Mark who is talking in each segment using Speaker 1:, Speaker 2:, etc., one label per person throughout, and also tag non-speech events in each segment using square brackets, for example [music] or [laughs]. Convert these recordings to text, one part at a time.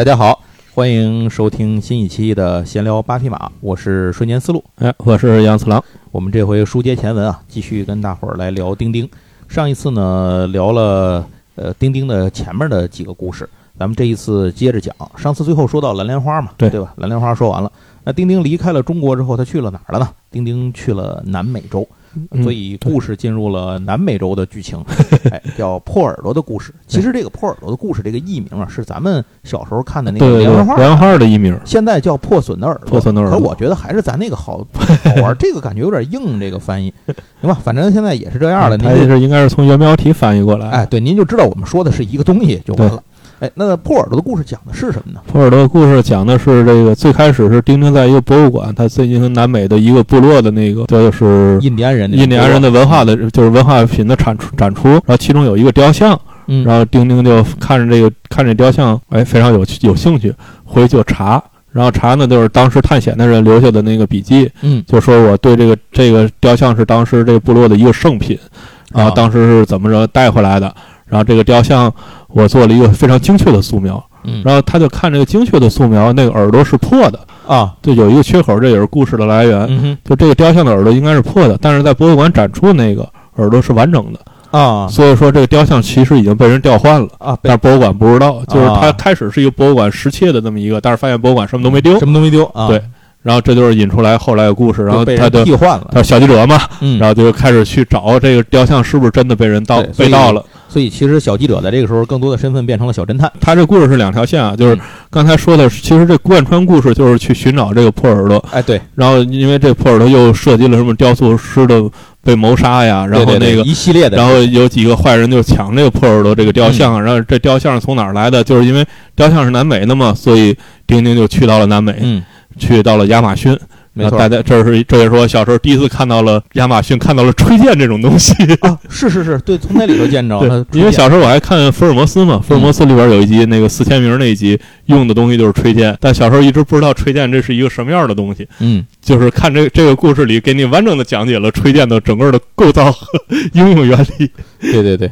Speaker 1: 大家好，欢迎收听新一期的闲聊八匹马，我是瞬间思路。
Speaker 2: 哎，我是杨次郎。
Speaker 1: 我们这回书接前文啊，继续跟大伙儿来聊钉钉。上一次呢聊了呃钉钉的前面的几个故事，咱们这一次接着讲。上次最后说到蓝莲花嘛，
Speaker 2: 对
Speaker 1: 对吧？蓝莲花说完了，那钉钉离开了中国之后，他去了哪儿了呢？钉钉去了南美洲。
Speaker 2: 嗯
Speaker 1: 所以故事进入了南美洲的剧情，[laughs] 哎，叫破耳朵的故事。其实这个破耳朵的故事这个译名啊，是咱们小时候看的那个连环画，
Speaker 2: 的译名。
Speaker 1: 现在叫破损的耳朵。
Speaker 2: 破损的耳朵
Speaker 1: 可我觉得还是咱那个好好玩，[laughs] 这个感觉有点硬，这个翻译，行吧？反正现在也是这样的。您
Speaker 2: 它
Speaker 1: 就
Speaker 2: 是应该是从原标题翻译过来。
Speaker 1: 哎，，对，您就知道我们说的是一个东西就完了。哎，那破耳朵的故事讲的是什么呢？
Speaker 2: 破耳朵的故事讲的是这个最开始是丁丁在一个博物馆，他进行南美的一个部落的那个，这就是
Speaker 1: 印第安人那个
Speaker 2: 印第安人的文化的，就是文化品的产出展出。然后其中有一个雕像，
Speaker 1: 嗯，
Speaker 2: 然后丁丁就看着这个看这雕像，哎，非常有有兴趣，回去就查。然后查呢，就是当时探险的人留下的那个笔记，
Speaker 1: 嗯
Speaker 2: 就说我对这个这个雕像是当时这个部落的一个圣品，然后
Speaker 1: 啊
Speaker 2: 当时是怎么着带回来的，然后这个雕像我做了一个非常精确的素描，
Speaker 1: 嗯。
Speaker 2: 然后他就看这个精确的素描，那个耳朵是破的，
Speaker 1: 啊，
Speaker 2: 就有一个缺口，这也是故事的来源。
Speaker 1: 嗯
Speaker 2: 就这个雕像的耳朵应该是破的，但是在博物馆展出的那个耳朵是完整的，
Speaker 1: 啊。
Speaker 2: 所以说这个雕像其实已经被人调换了。
Speaker 1: 啊，
Speaker 2: 但是博物馆不知道，就是它
Speaker 1: 啊
Speaker 2: 开始是一个博物馆失窃的这么一个，但是发现博物馆什么都没丢，
Speaker 1: 什么都没丢啊，
Speaker 2: 对然后这就是引出来后来的故事，然后
Speaker 1: 被
Speaker 2: 他就
Speaker 1: 替换了，
Speaker 2: 他小记者嘛，
Speaker 1: 嗯，
Speaker 2: 然后就开始去找这个雕像是不是真的被人盗被盗了。
Speaker 1: 所以其实小记者在这个时候更多的身份变成了小侦探。
Speaker 2: 他这故事是两条线啊，就是
Speaker 1: 嗯
Speaker 2: 刚才说的，其实这贯穿故事就是去寻找这个破耳朵，
Speaker 1: 哎，对，
Speaker 2: 然后因为这破耳朵又涉及了什么雕塑师的被谋杀呀，然后那个。
Speaker 1: 一系列的，
Speaker 2: 然后有几个坏人就抢这个破耳朵这个雕像，
Speaker 1: 嗯
Speaker 2: 然后这雕像是从哪儿来的？就是因为雕像是南美的嘛，所以丁丁就去到了南美，
Speaker 1: 嗯，
Speaker 2: 去到了亚马逊。
Speaker 1: 没错
Speaker 2: 大家这是这也是我小时候第一次看到了亚马逊，看到了吹剑这种东西。
Speaker 1: 啊，是是是，对，从那里头见着了，
Speaker 2: 因为小时候我还看福尔摩斯嘛，福尔摩斯里边有一集那个四千名那一集用的东西就是吹剑，但小时候一直不知道吹剑这是一个什么样的东西，
Speaker 1: 嗯，
Speaker 2: 就是看这这个故事里给你完整的讲解了吹剑的整个的构造和应用原理。
Speaker 1: 对对对。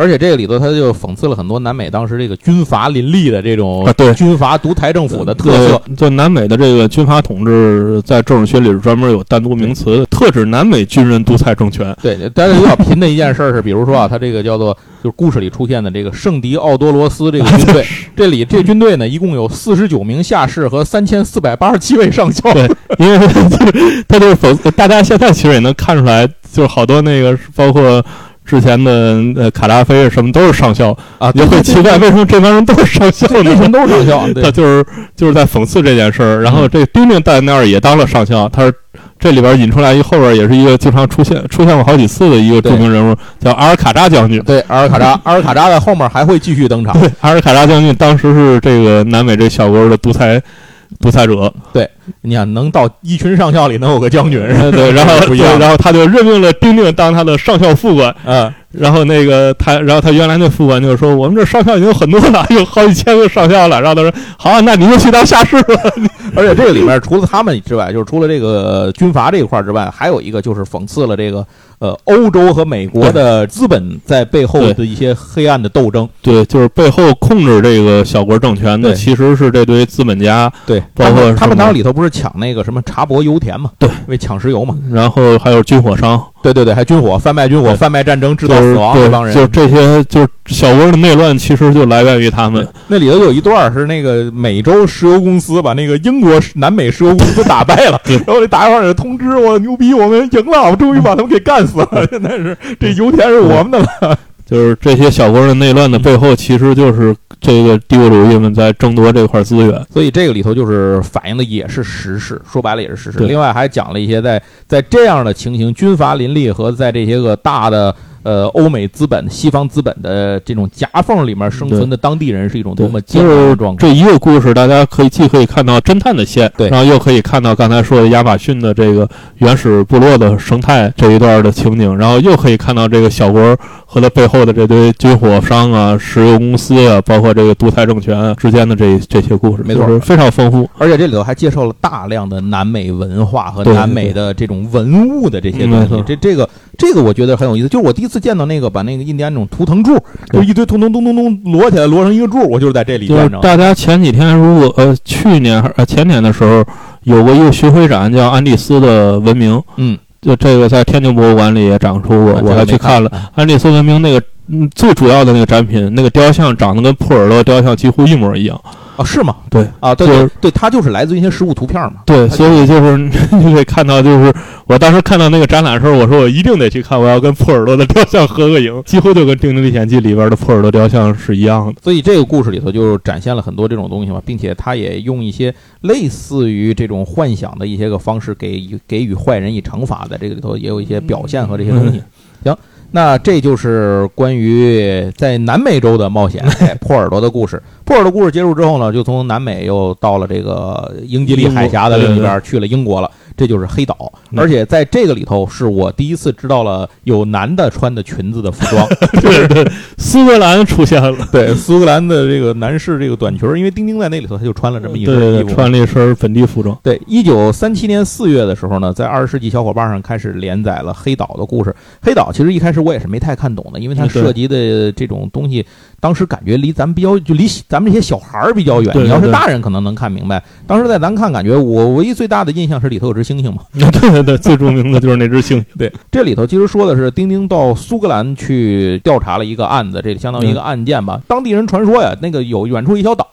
Speaker 1: 而且这个里头，他就讽刺了很多南美当时这个军阀林立的这种
Speaker 2: 啊对
Speaker 1: 军阀独裁政府的特色。
Speaker 2: 对，就南美的这个军阀统治，在政治学里是专门有单独名词的，特指南美军人独裁政权。
Speaker 1: 对，但是比较贫的一件事儿是，比如说啊，他这个叫做就是故事里出现的这个圣迪奥多罗斯这个军队，[laughs] 这里这军队呢一共有四十九名下士和三千四百八十七位上校。
Speaker 2: 对因为就是他就是讽刺，大家现在其实也能看出来，就是好多那个包括。之前的呃卡扎菲什么都是上校，
Speaker 1: 啊，
Speaker 2: 也会奇怪为什么这帮人都是上校呢？
Speaker 1: 为什么都是上校？[laughs] 对
Speaker 2: 他就是就是在讽刺这件事儿。然后这丁丁在那儿也当了上校，他是这里边引出来一后边也是一个经常出现出现过好几次的一个著名人物，叫阿尔卡扎将军。
Speaker 1: 对，阿尔卡扎，[laughs] 阿尔卡扎在后面还会继续登场。
Speaker 2: 对，阿尔卡扎将军当时是这个南美这小国的独裁独裁者，
Speaker 1: 你想，能到一群上校里能有个将军，[laughs]
Speaker 2: 对，然后。[laughs] 然后他就任命了丁丁当他的上校副官。
Speaker 1: 嗯，[laughs]
Speaker 2: 然后那个他，然后他原来那副官就说：“我们这上校已经有很多了，有好几千个上校了。”然后他说：“好啊，那你就去当下士吧。
Speaker 1: 而且这个里面除了他们之外，就是除了这个军阀这一块之外，还有一个就是讽刺了这个呃欧洲和美国的资本在背后的一些黑暗的斗争。”
Speaker 2: 对，就是背后控制这个小国政权的其实是这堆资本家，
Speaker 1: 对，
Speaker 2: 包括
Speaker 1: 他们他们当时里头不是抢那个什么茶博油田嘛？
Speaker 2: 对，
Speaker 1: 为抢石油嘛？
Speaker 2: 然后还有军火商，
Speaker 1: 对对对，还军火贩卖军火、贩卖战争、制造死亡这帮人。
Speaker 2: 就是这些，就是小国的内乱，其实就来源于他们。
Speaker 1: 那里头有一段是那个美洲石油公司把那个英国南美石油公司打败了，[laughs] 然后这打电话给通知我牛逼，我们赢了，我们终于把他们给干死了。[laughs] 现在是这油田是我们的了。
Speaker 2: 就是这些小国的内乱的背后，其实就是这个帝国主义们在争夺这块资源。
Speaker 1: 所以这个里头就是反映的也是时事，说白了也是时事。另外还讲了一些在在这样的情形，军阀林立和在这些个大的呃欧美资本、西方资本的这种夹缝里面生存的当地人是一种多么艰难
Speaker 2: 就是
Speaker 1: 的状况。
Speaker 2: 这一个故事，大家可以既可以看到侦探的线，
Speaker 1: 对
Speaker 2: 然后又可以看到刚才说的亚马逊的这个原始部落的生态这一段的情景，然后又可以看到这个小国和它背后的这堆军火商啊、石油公司啊，包括这个独裁政权啊之间的这这些故事，
Speaker 1: 没错
Speaker 2: 就是非常丰富。
Speaker 1: 而且这里头还介绍了大量的南美文化和南美的这种文物的这些东西。这这个这个我觉得很有意思。就是我第一次次见到那个把那个印第安那种图腾柱，就一堆图腾咚咚咚摞起来，摞成一个柱，我就是在这里
Speaker 2: 就是
Speaker 1: 见着。
Speaker 2: 大家前几天如果呃去年还呃前年的时候有过一个巡回展叫安第斯的文明，
Speaker 1: 嗯，
Speaker 2: 就这个在天津博物馆里也展出过，
Speaker 1: 啊
Speaker 2: 我还去看了。安第斯文明那个嗯最主要的那个展品，那个雕像长得跟普尔勒雕像几乎一模一样。
Speaker 1: 啊，是吗？
Speaker 2: 对
Speaker 1: 啊，对对对，它就是来自于一些实物图片嘛。
Speaker 2: 对，所以就是 [laughs] 你得看到，就是我当时看到那个展览的时候，我说我一定得去看，我要跟普尔洛的雕像合个影，几乎就跟《丁丁历险记》里边的普尔洛雕像是一样的。
Speaker 1: 所以这个故事里头就展现了很多这种东西嘛，并且他也用一些类似于这种幻想的一些个方式给予给予坏人以惩罚的，这个里头也有一些表现和这些东西。行，那这就是关于在南美洲的冒险，[laughs] 哎，破耳朵的故事。破耳朵故事结束之后呢，就从南美又到了这个英吉利海峡的另一边，去了英国了。这就是黑岛，
Speaker 2: 嗯
Speaker 1: 而且在这个里头，是我第一次知道了有男的穿的裙子的服装。[laughs]
Speaker 2: 对对，苏格兰出现了，
Speaker 1: 对苏格兰的这个男士这个短裙儿，因为丁丁在那里头，他就穿了这么一身
Speaker 2: 穿了一身本地服装。
Speaker 1: 对，一九三七年四月的时候呢，在二十世纪小伙伴上开始连载了黑岛的故事。黑岛其实一开始我也是没太看懂的，因为它涉及的这种东西，当时感觉离咱们比较，就离咱们这些小孩儿比较远。你要是大人可能能看明白。当时在咱看，感觉我唯一最大的印象是里头有只猩猩嘛。[laughs]
Speaker 2: 对对对，最著名的就是那只猩猩。[laughs]
Speaker 1: 对，这里头其实说的是丁丁到苏格兰去调查了一个案子，这相当于一个案件吧。当地人传说呀，那个有远处一小岛，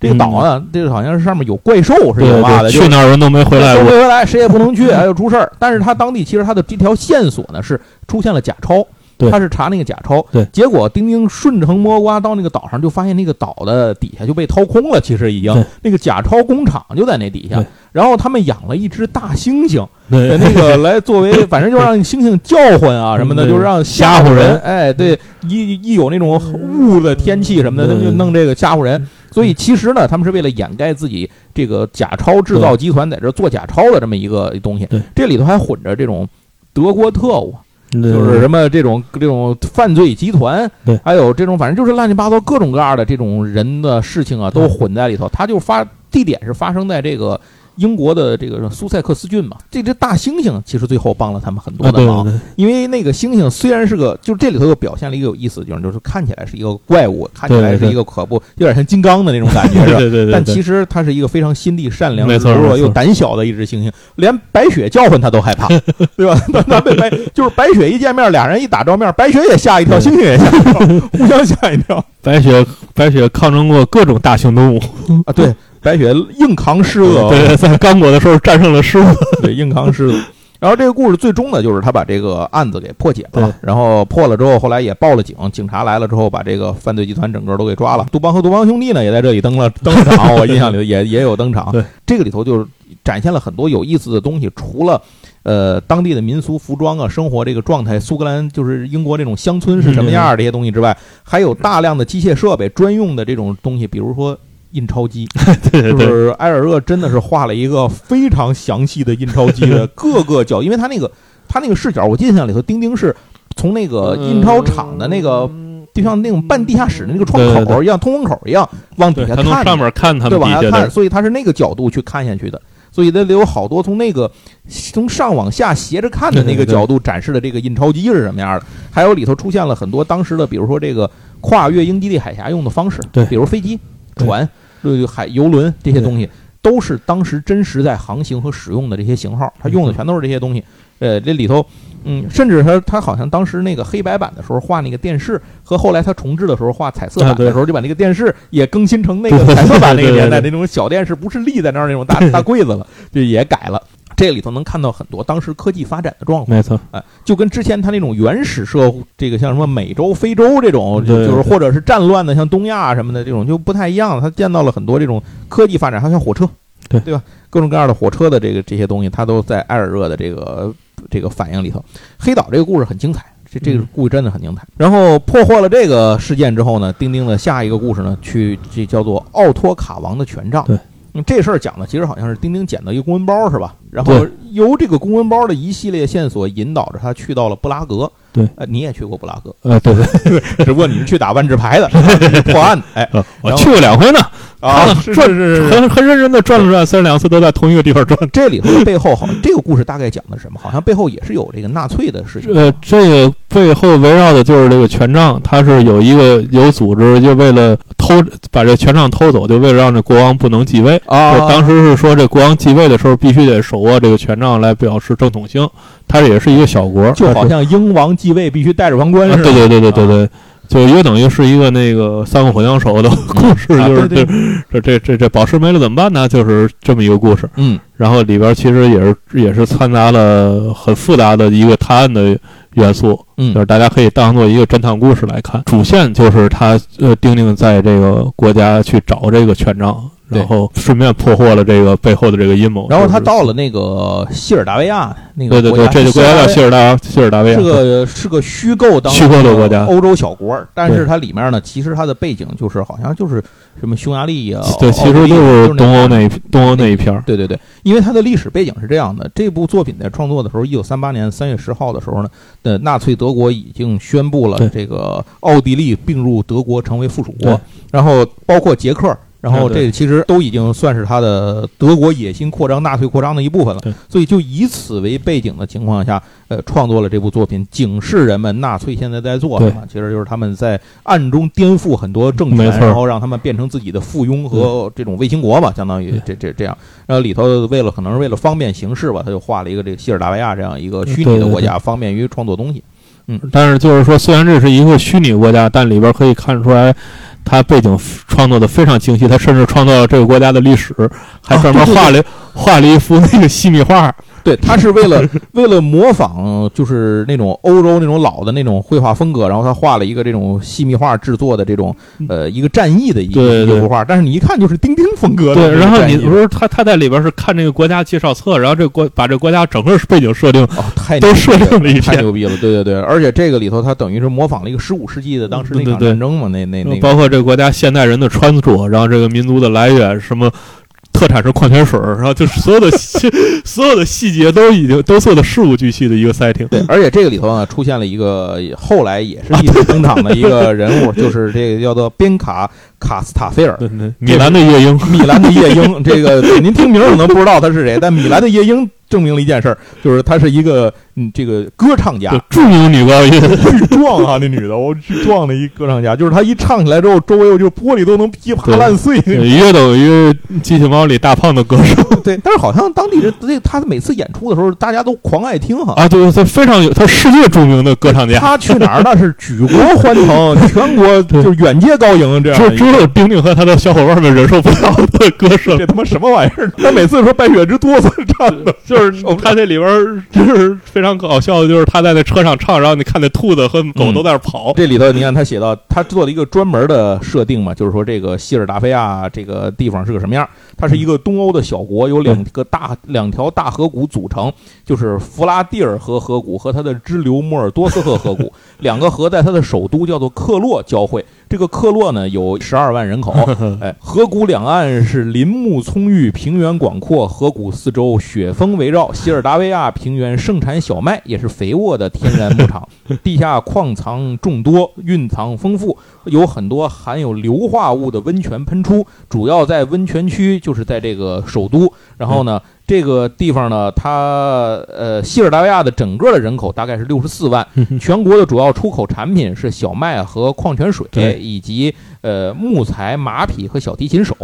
Speaker 1: 这个岛呢，这个好像是上面有怪兽是有
Speaker 2: 对
Speaker 1: 嘛的，
Speaker 2: 去哪儿人都没回来过。
Speaker 1: 都没回来，谁也不能去，还有出事儿。但是他当地其实他的这条线索呢是出现了假钞。
Speaker 2: 对。
Speaker 1: 他是查那个假钞，
Speaker 2: 对。
Speaker 1: 结果丁丁顺藤摸瓜到那个岛上，就发现那个岛的底下就被掏空了，其实已经。那个假钞工厂就在那底下。然后他们养了一只大猩猩，[laughs] 那个 [laughs] 来作为，反正就让猩猩叫唤啊什么的，就是让
Speaker 2: 吓唬人。
Speaker 1: 人。哎，对，一一有那种雾的天气什么的，
Speaker 2: 对
Speaker 1: 就弄这个吓唬人。所以其实呢，他们是为了掩盖自己这个假钞制造集团在这做假钞的这么一个东西。
Speaker 2: 对。
Speaker 1: 这里头还混着这种德国特务，
Speaker 2: 就
Speaker 1: 就是什么这种这种犯罪集团
Speaker 2: 对，
Speaker 1: 还有这种反正就是乱七八糟各种各样的这种人的事情啊，都混在里头。他就发地点是发生在这个英国的这个苏塞克斯郡嘛。这只大猩猩其实最后帮了他们很多
Speaker 2: 啊，
Speaker 1: 的忙，
Speaker 2: 对对对，
Speaker 1: 因为那个猩猩虽然是个，就这里头又表现了一个有意思的地方，就是看起来是一个怪物，看起来是一个可怖，有点像金刚的那种感觉，是吧？[laughs]
Speaker 2: 对对对，
Speaker 1: 但其实它是一个非常心地善良、柔弱又胆小的一只猩猩，连白雪叫唤它都害怕，[laughs] 对吧？[laughs] 那那被白就是白雪一见面，俩人一打照面，白雪也吓一跳，猩猩也吓一跳，互相吓一跳
Speaker 2: 白雪白雪抗争过各种大型动物，
Speaker 1: 啊！对，白雪硬扛狮子，[laughs]
Speaker 2: 对，在刚果的时候战胜了狮子。[laughs]
Speaker 1: 对，硬扛狮子。然后这个故事最终呢，就是他把这个案子给破解了，然后破了之后，后来也报了警，警察来了之后，把这个犯罪集团整个都给抓了。杜邦和杜邦兄弟呢，也在这里登了 [laughs] 登了场，我印象里也也有登场。
Speaker 2: 对，
Speaker 1: 这个里头就是展现了很多有意思的东西，除了。呃，当地的民俗服装啊，生活这个状态，苏格兰就是英国这种乡村是什么样儿这些东西之外，还有大量的机械设备专用的这种东西，比如说印钞机，就 [laughs]
Speaker 2: 对对。对，
Speaker 1: 是埃尔热真的是画了一个非常详细的印钞机的各个角，[laughs] 因为他那个他那个视角，我印象里头，丁丁是从那个印钞厂的那个，就像那种半地下室的那个窗口一样，通风口一样往底下看的，
Speaker 2: 上面看他
Speaker 1: 对往下看，所以他是那个角度去看下去的。所以它里有好多从那个从上往下斜着看的那个角度展示的这个印钞机是什么样的，还有里头出现了很多当时的，比如说这个跨越英吉利海峡用的方式，
Speaker 2: 对。
Speaker 1: 比如飞机、
Speaker 2: 对
Speaker 1: 船、呃海游轮这些东西，都是当时真实在航行和使用的这些型号，它用的全都是这些东西。呃，这里头，嗯，甚至他他好像当时那个黑白版的时候画那个电视，和后来他重置的时候画彩色版的时候，就把那个电视也更新成那 [laughs] 个彩色版那个年代那种小电视，不是立在那儿那种大大柜子了，就也改了。这里头能看到很多当时科技发展的状况，
Speaker 2: 没错，
Speaker 1: 哎，就跟之前他那种原始社会，这个像什么美洲、非洲这种，就就是或者是战乱的，像东亚什么的这种就不太一样。他见到了很多这种科技发展，还有像火车，
Speaker 2: 对
Speaker 1: 对吧？各种各样的火车的这个这些东西，他都在艾尔热的这个这个反应里头。黑岛这个故事很精彩，这这个
Speaker 2: 嗯
Speaker 1: 故事真的很精彩。然后破获了这个事件之后呢，丁丁的下一个故事呢，去这叫做奥托卡王的权杖。
Speaker 2: 对
Speaker 1: 嗯，这事儿讲的其实好像是丁丁捡到一个公文包是吧？然后由这个公文包的一系列线索引导着他去到了布拉格。
Speaker 2: 对，
Speaker 1: 呃，你也去过布拉格，
Speaker 2: 呃，对对，[laughs]
Speaker 1: 只不过你是去打万智牌的，[laughs] 破案的。哎，
Speaker 2: 呃我去过两回呢，
Speaker 1: 啊，
Speaker 2: 转
Speaker 1: 是
Speaker 2: 很很认真的转了转，虽然两次都在同一个地方转。
Speaker 1: 这里头的背后好，这个故事大概讲的是什么？好像背后也是有这个纳粹的事情。
Speaker 2: 呃，这个背后围绕的就是这个权杖，它是有一个有组织，就为了偷把这权杖偷走，就为了让这国王不能继位。
Speaker 1: 啊
Speaker 2: 当时是说，这国王继位的时候必须得手握这个权杖来表示正统性。它也是一个小国，
Speaker 1: 就好像英王继位必须带着王冠
Speaker 2: 啊，
Speaker 1: 似的。
Speaker 2: 对对对对对对，就约等于是一个那个三个火枪手的故事，
Speaker 1: 啊
Speaker 2: 就是这这这这宝石没了怎么办呢？就是这么一个故事。
Speaker 1: 嗯
Speaker 2: 然后里边其实也是也是掺杂了很复杂的一个探案的元素，嗯就
Speaker 1: 嗯
Speaker 2: 是大家可以当做一个侦探故事来看。主线就是他呃丁丁在这个国家去找这个权杖，
Speaker 1: 对
Speaker 2: 然后顺便破获了这个背后的这个阴谋。
Speaker 1: 然后他到了那个西尔达维亚那个
Speaker 2: 对对对，
Speaker 1: 国家
Speaker 2: 这就国家叫希尔达希尔达维亚
Speaker 1: 是，个是个虚构当
Speaker 2: 虚构的国家
Speaker 1: 欧洲小国，但是它里面呢，其实它的背景就是好像就是什么匈牙利啊，
Speaker 2: 对，其实就是东欧
Speaker 1: 那
Speaker 2: 那一东欧那一片。
Speaker 1: 对对对，因为它的历史背景是这样的，这部作品在创作的时候，一九三八年三月十号的时候呢，的，纳粹德国已经宣布了这个奥地利并入德国成为附属国，然后包括捷克。然后这其实都已经算是他的德国野心扩张、纳粹扩张的一部分了
Speaker 2: 对，
Speaker 1: 所以就以此为背景的情况下，呃，创作了这部作品，警示人们纳粹现在在做什么，其实就是他们在暗中颠覆很多政权，然后让他们变成自己的附庸和这种卫星国吧，相当于这这这样。然后里头为了可能是为了方便行事吧，他就画了一个这个西尔达维亚这样一个虚拟的国家，方便于创作东西。嗯。
Speaker 2: 但是就是说，虽然这是一个虚拟国家，但里边可以看出来，它背景创作的非常精细。他甚至创造了这个国家的历史，还专门画了画了一幅那个西米画。
Speaker 1: 对，他是为了为了模仿就是那种欧洲那种老的那种绘画风格，然后他画了一个这种细密画制作的这种呃一个战役的一一幅画，但是你一看就是丁丁风格的
Speaker 2: 对，然后。你不是他他在里边是看这个国家介绍册，然后这个国把这个国家整个背景设定
Speaker 1: 哦，太
Speaker 2: 都
Speaker 1: 牛逼
Speaker 2: 设定了一遍，
Speaker 1: 太牛逼了，对对对，而且这个里头他等于是模仿了一个十五世纪的当时那场
Speaker 2: 对对对
Speaker 1: 战争嘛，那那那个
Speaker 2: 包括这个国家现代人的穿着，然后这个民族的来源什么。特产是矿泉水儿，然后就是所有的细 [laughs] 所有的细节都已经都做的事无巨细的一个 setting。
Speaker 1: 对，而且这个里头呢出现了一个后来也是一直登场的一个人物，[laughs] 就是这个叫做边卡卡斯塔菲尔，
Speaker 2: 对对，米兰的夜莺，
Speaker 1: 米兰的夜莺。[laughs] 这个您听名儿可能不知道他是谁，但米兰的夜莺证明了一件事儿，就是他是一个嗯这个歌唱家，
Speaker 2: 著名女高音。
Speaker 1: 巨壮啊，那女的，我巨壮的一歌唱家，就是她一唱起来之后，周围就玻璃都能噼啪烂碎。
Speaker 2: 约等于机器猫里大胖的歌手 [laughs]
Speaker 1: 对，但是好像当地人这他每次演出的时候，大家都狂爱听哈。
Speaker 2: 啊，对，他非常有，他世界著名的歌唱家，
Speaker 1: 他去哪儿那是举国欢腾，[laughs] 全国就是远接高迎这样
Speaker 2: 只只。有丁丁和他的小伙伴们忍受不了的歌声
Speaker 1: 这。他妈什么玩意儿？他每次说白雪之哆嗦唱的，
Speaker 2: 就是他这里边就是非常搞笑的，就是他在那车上唱，然后你看那兔子和狗都在那跑。
Speaker 1: 这里头你看他写到，他做了一个专门的设定嘛，就是说这个希尔达菲亚这个地方是个什么样？它是一个东欧的小国，有两个大两条大河谷组成，就是弗拉蒂尔河河谷和它的支流莫尔多斯河河谷，[laughs] 两个河在它的首都叫做克洛交汇。这个克洛呢有十二万人口，[laughs] 哎，河谷两岸是林木葱郁，平原广阔，河谷四周雪峰围绕。希尔达维亚平原盛产小麦，也是肥沃的天然牧场，地下矿藏众多，蕴藏丰富，有很多含有硫化物的温泉喷出，主要在温泉区，就是在这个首都。然后呢，这个地方呢，它呃，西尔达维亚的整个的人口大概是六十四万，全国的主要出口产品是小麦和矿泉水，
Speaker 2: 对
Speaker 1: 以及呃木材、马匹和小提琴手。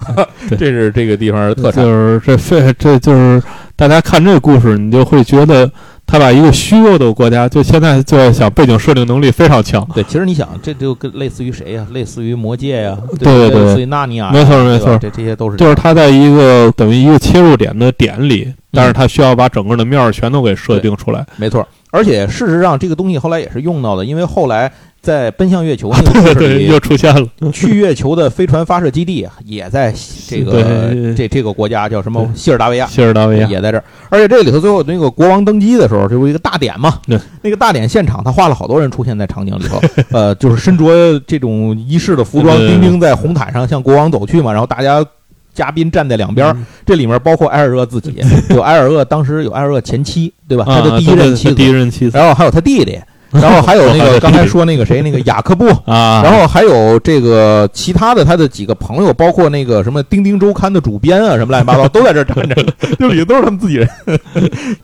Speaker 1: [laughs] 这是这个地方的特产。
Speaker 2: 就是这费这就是大家看这个故事，你就会觉得他把一个虚弱的国家，就现在就在想背景设定能力非常强。
Speaker 1: 对，其实你想，这就跟类似于谁呀、类似于魔戒呀、
Speaker 2: 对对对
Speaker 1: 类似于纳尼亚呀，
Speaker 2: 没错没错
Speaker 1: 这这些都是
Speaker 2: 就是他在一个等于一个切入点的点里，但是他需要把整个的面儿全都给设定出来。
Speaker 1: 没错。而且事实上，这个东西后来也是用到的，因为后来在奔向月球那个 [laughs] 故事，里，
Speaker 2: 又出现了。[laughs]
Speaker 1: 去月球的飞船发射基地也在这个这这个国家叫什么？
Speaker 2: 对。
Speaker 1: 希尔达维亚。
Speaker 2: 希尔达维亚，
Speaker 1: 也在这儿，而且这里头最后那个国王登基的时候，这不一个大典嘛？
Speaker 2: 对，
Speaker 1: 那个大典现场，他画了好多人出现在场景里头，[laughs] 呃，就是身着这种仪式的服装，丁丁在红毯上向国王走去嘛，然后大家嘉宾站在两边，
Speaker 2: 嗯。
Speaker 1: 这里面包括埃尔厄自己，有埃尔厄当时有埃尔厄前妻，对吧？他
Speaker 2: 啊
Speaker 1: 的第一任妻
Speaker 2: 对对第一，任妻子。
Speaker 1: 然后还有他弟弟，[laughs] 然后还有那个刚才说那个谁，那个雅克布，[laughs]
Speaker 2: 啊，
Speaker 1: 然后还有这个其他的他的几个朋友，包括那个什么《钉钉周刊》的主编啊，什么乱七八糟都在这儿站着，[laughs] 这里都是他们自己人。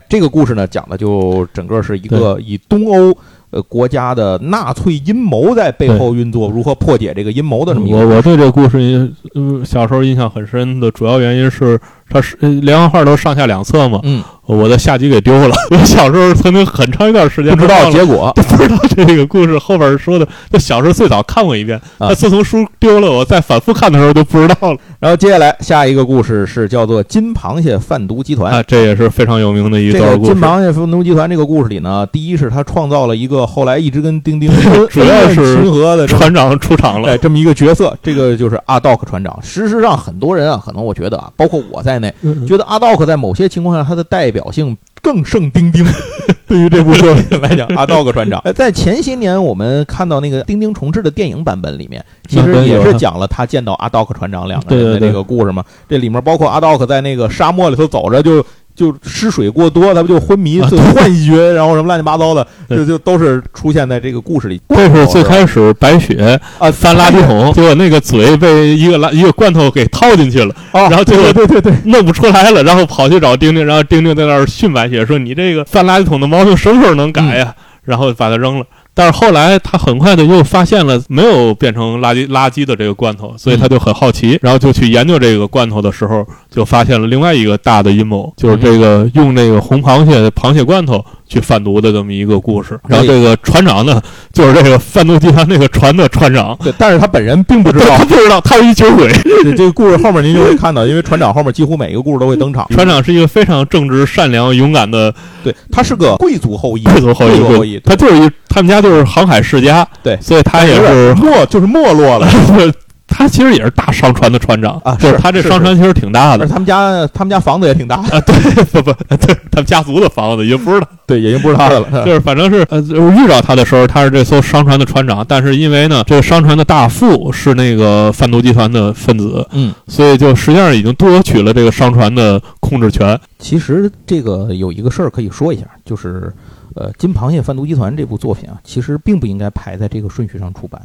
Speaker 1: 这个故事呢，讲的就整个是一个以东欧呃国家的纳粹阴谋在背后运作，如何破解这个阴谋的这么一个
Speaker 2: 我我对这个故事嗯，呃，小时候印象很深的主要原因是，它是呃连环画都上下两册嘛，
Speaker 1: 嗯，
Speaker 2: 我的下集给丢了。[laughs] 我小时候曾经很长一段时间
Speaker 1: 不知道结果。[laughs]
Speaker 2: 不知道这个故事后边说的，就小时候最早看过一遍，
Speaker 1: 啊
Speaker 2: 自从书丢了，我再反复看的时候就不知道了
Speaker 1: 然后接下来下一个故事是叫做金螃蟹贩毒集团。
Speaker 2: 啊，这也是非常有名的一
Speaker 1: 这个
Speaker 2: 故事。
Speaker 1: 螃蟹贩毒集团这个故事里呢，第一是他创造了一个后来一直跟丁丁 [laughs]
Speaker 2: 主要是
Speaker 1: 亲和的
Speaker 2: 船长出场了
Speaker 1: 哎，，这么一个角色，这个就是阿道克船长。事实上，很多人啊，可能我觉得啊，包括我在内，
Speaker 2: 嗯
Speaker 1: 觉得阿道克在某些情况下他的代表性更胜丁丁。[laughs] 对于这部作品 [laughs] 来讲，阿道克船长，呃 [laughs] 在前些年我们看到那个丁丁重置的电影版本里面，其实也是讲了他见到阿道克船长两个人的这个故事嘛。这里面包括阿道克在那个沙漠里头走着就。就失水过多，他不就昏迷、
Speaker 2: 啊
Speaker 1: 就幻觉，然后什么乱七八糟的，就就都是出现在这个故事里。
Speaker 2: 这是最开始白雪
Speaker 1: 啊
Speaker 2: 翻垃圾桶，结果那个嘴被一个垃一个罐头给套进去了，
Speaker 1: 哦，
Speaker 2: 然后结果
Speaker 1: 对对对对，
Speaker 2: 弄不出来了，然后跑去找丁丁，然后丁丁在那儿训白雪说：“你这个翻垃圾桶的毛病什么时候能改呀？”然后把它扔了。但是后来他很快的又发现了没有变成垃圾垃圾的这个罐头，所以他就很好奇，然后就去研究这个罐头的时候，就发现了另外一个大的阴谋，就是这个用那个红螃蟹的螃蟹罐头去贩毒的这么一个故事。然后这个船长呢，就是这个贩毒集团那个船的船长，
Speaker 1: 对，但是他本人并不知道
Speaker 2: 他。不知道他是一酒鬼。
Speaker 1: 这这个故事后面您就会看到，因为船长后面几乎每一个故事都会登场。
Speaker 2: 船长是一个非常正直、善良、勇敢的
Speaker 1: 对，他是个贵族后裔，
Speaker 2: 贵族后裔，
Speaker 1: 后裔，
Speaker 2: 他就是一他们家就是航海世家，
Speaker 1: 对
Speaker 2: 所以他也是
Speaker 1: 没就是没落了。[laughs]
Speaker 2: 他其实也是大商船的船长
Speaker 1: 啊
Speaker 2: 就是他这商船其实挺大的
Speaker 1: 他们家他们家房子也挺大，
Speaker 2: 啊，对 [laughs] 不不对，他们家族的房子已经不是他，
Speaker 1: 对，已经不是他的了。
Speaker 2: 就是反正是呃就是遇到他的时候，他是这艘商船的船长，但是因为呢，这个商船的大副是那个贩毒集团的分子，
Speaker 1: 嗯，
Speaker 2: 所以就实际上已经夺取了这个商船的控制权。
Speaker 1: 其实这个有一个事儿可以说一下，就是呃，《金螃蟹贩毒集团》这部作品啊，其实并不应该排在这个顺序上出版。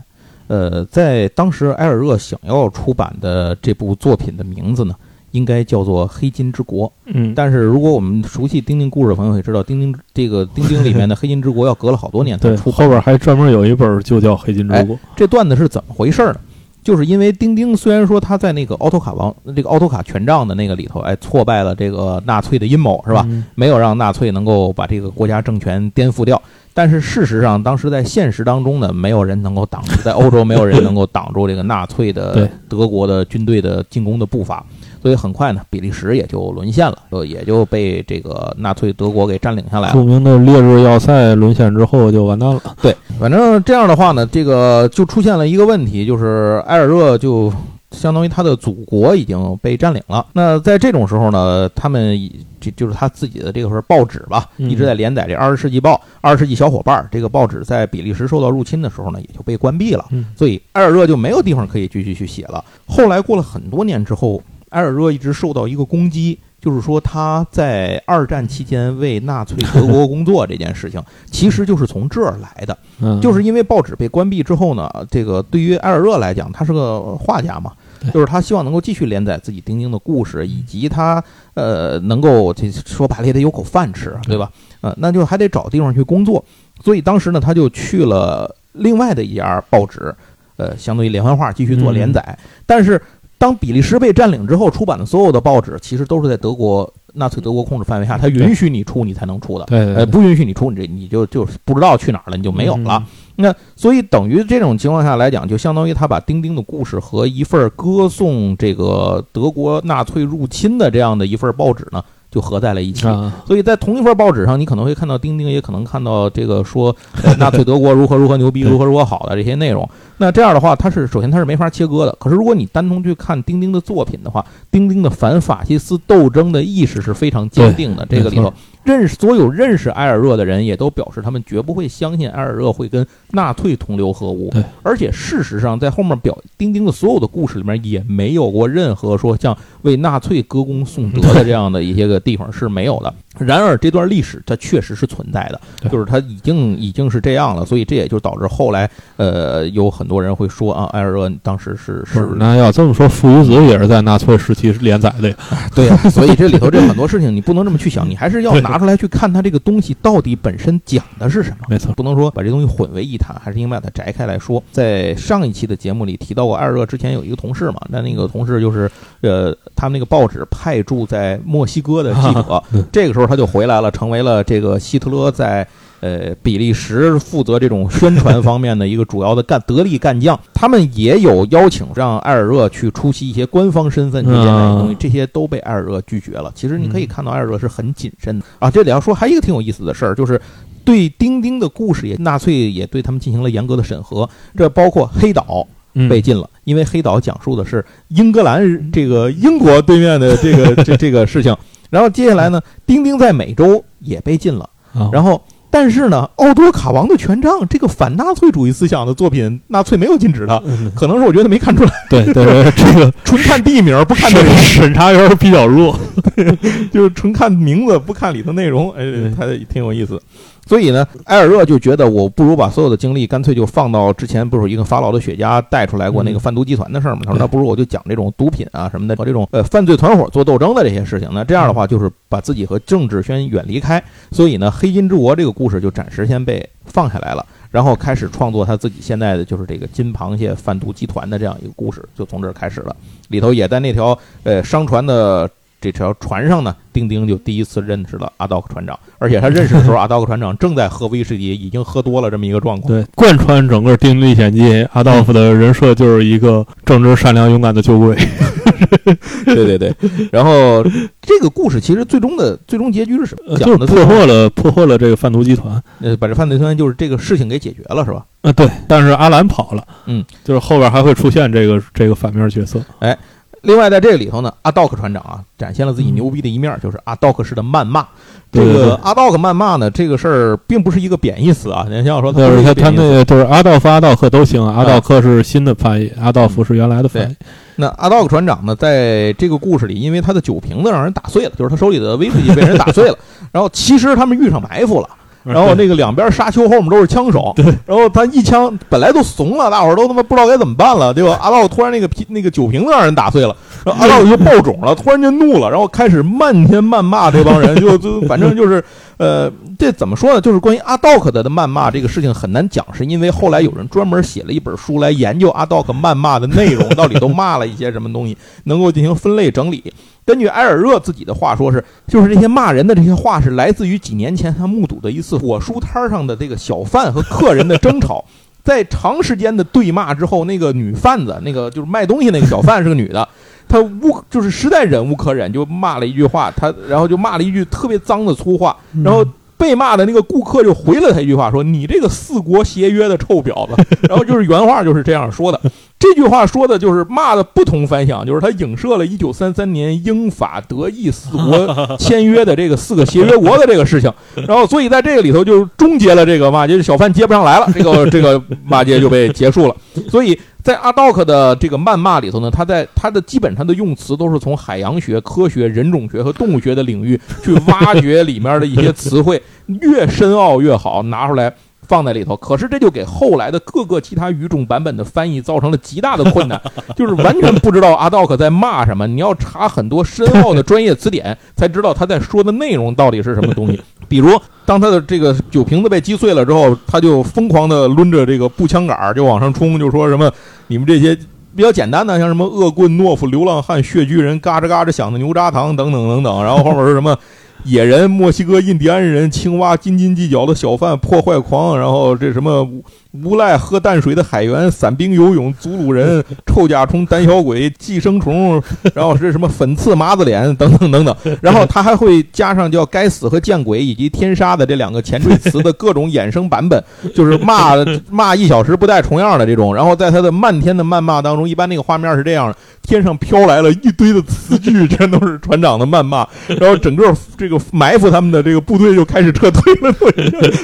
Speaker 1: 呃，在当时埃尔热想要出版的这部作品的名字呢，应该叫做《黑金之国》。
Speaker 2: 嗯，
Speaker 1: 但是如果我们熟悉丁丁故事的朋友也知道，丁丁这个丁丁里面的《黑金之国》要隔了好多年才，出版。
Speaker 2: 后边还专门有一本就叫《黑金之国》。
Speaker 1: 这段子是怎么回事呢？就是因为丁丁虽然说他在那个奥托卡王这个奥托卡权杖的那个里头，哎，挫败了这个纳粹的阴谋，是吧？
Speaker 2: 嗯
Speaker 1: 没有让纳粹能够把这个国家政权颠覆掉。但是事实上，当时在现实当中呢，没有人能够挡住，在欧洲没有人能够挡住这个纳粹的德国的军队的进攻的步伐。所以很快呢，比利时也就沦陷了，呃，也就被这个纳粹德国给占领下来了。
Speaker 2: 著名的烈日要塞沦陷之后就完蛋了。
Speaker 1: 对，反正这样的话呢，这个就出现了一个问题，就是埃尔热就相当于他的祖国已经被占领了。那在这种时候呢，他们以这就是他自己的这个份报纸吧，
Speaker 2: 嗯
Speaker 1: 一直在连载这《二十世纪报》《二十世纪小伙伴》这个报纸，在比利时受到入侵的时候呢，也就被关闭了。
Speaker 2: 嗯
Speaker 1: 所以埃尔热就没有地方可以继续去写了。后来过了很多年之后，埃尔热一直受到一个攻击。就是说，他在二战期间为纳粹德国工作这件事情，其实就是从这儿来的。
Speaker 2: 嗯，
Speaker 1: 就是因为报纸被关闭之后呢，这个对于埃尔热来讲，他是个画家嘛，就是他希望能够继续连载自己丁丁的故事，以及他呃能够这说白了也得有口饭吃，对吧？呃，那就还得找地方去工作，所以当时呢，他就去了另外的一家报纸，呃，相当于连环画继续做连载。但是当比利时被占领之后，出版的所有的报纸其实都是在德国纳粹德国控制范围下，他允许你出，你才能出的。呃，不允许你出，你这你就就不知道去哪儿了，你就没有了。
Speaker 2: 嗯
Speaker 1: 那所以等于这种情况下来讲，就相当于他把丁丁的故事和一份歌颂这个德国纳粹入侵的这样的一份报纸呢，就合在了一起。
Speaker 2: 啊，
Speaker 1: 所以在同一份报纸上，你可能会看到丁丁，也可能看到这个说 [laughs] 呃纳粹德国如何如何牛逼，[laughs] 如何如何好的这些内容。那这样的话，它是首先它是没法切割的。可是如果你单独去看丁丁的作品的话，丁丁的反法西斯斗争的意识是非常坚定的。这个里头认识所有认识埃尔热的人也都表示，他们绝不会相信埃尔热会跟纳粹同流合污。
Speaker 2: 对，
Speaker 1: 而且事实上，在后面表丁丁的所有的故事里面，也没有过任何说像为纳粹歌功颂德的这样的一些个地方是没有的。然而，这段历史它确实是存在的，就是它已经已经是这样了，所以这也就导致后来呃有很多人会说啊，埃尔热当时是是
Speaker 2: 那要这么说，《父与子》也是在纳粹时期连载的呀。[laughs]
Speaker 1: 对呀，所以这里头这很多事情你不能这么去想，你还是要拿出来去看它这个东西到底本身讲的是什么。
Speaker 2: 没错，
Speaker 1: 不能说把这东西混为一谈，还是应该把它摘开来说。在上一期的节目里提到过，埃尔热之前有一个同事嘛，那那个同事就是呃，他们那个报纸派驻在墨西哥的记者，[laughs] 这个时候他就回来了，成为了这个希特勒在。呃，比利时负责这种宣传方面的一个主要的干得力干将，他们也有邀请让埃尔热去出席一些官方身份去见这东西，这些都被埃尔热拒绝了。其实你可以看到埃尔热是很谨慎的啊。这里要说还有一个挺有意思的事儿，就是对丁丁的故事也纳粹也对他们进行了严格的审核，这包括黑岛被禁了，因为黑岛讲述的是英格兰这个英国对面的这个这这个事情。然后接下来呢，丁丁在美洲也被禁了，然后。但是呢，奥多卡王的权杖这个反纳粹主义思想的作品，纳粹没有禁止他，可能是我觉得没看出来。
Speaker 2: 对对，[laughs] 这个
Speaker 1: 纯看地名不看内容，
Speaker 2: 审 [laughs] 查员比较弱，[laughs]
Speaker 1: 就是纯看名字不看里头内容，哎，他挺有意思。所以呢，埃尔热就觉得我不如把所有的精力干脆就放到之前不是一个法老的雪茄带出来过那个贩毒集团的事儿嘛？他说那不如我就讲这种毒品啊什么的和这种呃犯罪团伙做斗争的这些事情。那这样的话就是把自己和政治先远离开。所以呢，黑金之国这个故事就暂时先被放下来了，然后开始创作他自己现在的就是这个金螃蟹贩毒集团的这样一个故事，就从这儿开始了。里头也在那条呃商船的。这条船上呢，丁丁就第一次认识了阿道克船长，而且他认识的时候，阿道克船长正在喝威士忌，已经喝多了这么一个状况。
Speaker 2: 对，贯穿整个《丁丁历险记》，阿道夫的人设就是一个正直、善良、勇敢的酒鬼。[laughs]
Speaker 1: 对对对。然后这个故事其实最终的最终结局是什么？
Speaker 2: 就是破获了破获了这个贩毒集团，
Speaker 1: 呃，把这贩毒集团就是这个事情给解决了，是吧？
Speaker 2: 呃，对。但是阿兰跑了，
Speaker 1: 嗯，
Speaker 2: 就是后边还会出现这个这个反面角色，
Speaker 1: 哎。另外，在这个里头呢，阿道克船长啊，展现了自己牛逼的一面，就是阿道克式的谩骂。这个阿道克谩骂呢，这个事儿并不是一个贬义词啊。你像我说，
Speaker 2: 就是他他那个就是阿道夫、阿道克都行，阿道克是新的翻译，阿道夫是原来的翻译。
Speaker 1: 那阿道克船长呢，在这个故事里，因为他的酒瓶子让人打碎了，就是他手里的威士忌被人打碎了，然后其实他们遇上埋伏了。[laughs] 然后那个两边沙丘后面都是枪手，[laughs] 然后他一枪本来都怂了，大伙儿都他妈不知道该怎么办了，结果阿道突然那个啤那个酒瓶子让人打碎了，[laughs] 然后阿道就爆肿了，突然就怒了，然后开始漫天谩骂这帮人，就就反正就是。呃，这怎么说呢？就是关于阿道克的谩骂这个事情很难讲，是因为后来有人专门写了一本书来研究阿道克谩骂的内容，到底都骂了一些什么东西，能够进行分类整理。根据埃尔热自己的话说，是就是这些骂人的这些话是来自于几年前他目睹的一次火书摊上的这个小贩和客人的争吵，在长时间的对骂之后，那个女贩子，那个就是卖东西那个小贩是个女的。他无就是实在忍无可忍，就骂了一句话，他然后就骂了一句特别脏的粗话，然后被骂的那个顾客就回了他一句话，说：“你这个四国协约的臭婊子。[laughs] ”然后就是原话就是这样说的。这句话说的就是骂的不同凡响，就是他影射了一九三三年英法德意四国签约的这个四个协约国的这个事情，然后所以在这个里头就终结了这个骂街，小贩接不上来了，这个这个骂街就被结束了，所以。在阿道克的这个谩骂里头呢，他在他的基本上的用词都是从海洋学、科学、人种学和动物学的领域去挖掘里面的一些词汇，越深奥越好，拿出来放在里头。可是这就给后来的各个其他语种版本的翻译造成了极大的困难，[laughs] 就是完全不知道阿道克在骂什么。你要查很多深奥的专业词典，才知道他在说的内容到底是什么东西。比如。当他的这个酒瓶子被击碎了之后，他就疯狂的抡着这个步枪杆就往上冲，就说什么你们这些比较简单的，像什么恶棍、懦夫、流浪汉、血巨人、嘎吱嘎吱响的牛轧糖等等等等，然后后面是什么野人、墨西哥印第安人、青蛙、斤斤计较的小贩、破坏狂，然后这什么无赖喝淡水的海员、伞兵游泳、祖鲁人、[laughs] 臭甲虫、胆小鬼、寄生虫，然后是什么粉刺麻子脸等等等等。然后他还会加上叫该死和见鬼以及天杀的这两个前缀词的各种衍生版本，就是骂骂一小时不带重样的这种。然后在他的漫天的谩骂当中，一般那个画面是这样的：天上飘来了一堆的词句，全都是船长的谩骂，然后整个这个埋伏他们的这个部队就开始撤退了，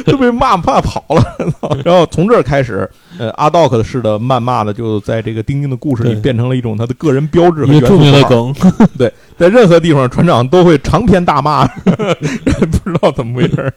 Speaker 1: 都被骂骂跑了。[laughs] 然后从这开始，呃，阿道克式的谩骂呢，就在这个丁丁的故事里变成了一种他的个人标志和
Speaker 2: 一个著名的梗。[laughs]
Speaker 1: 对，在任何地方，船长都会长篇大骂，[laughs] 不知道怎么回事。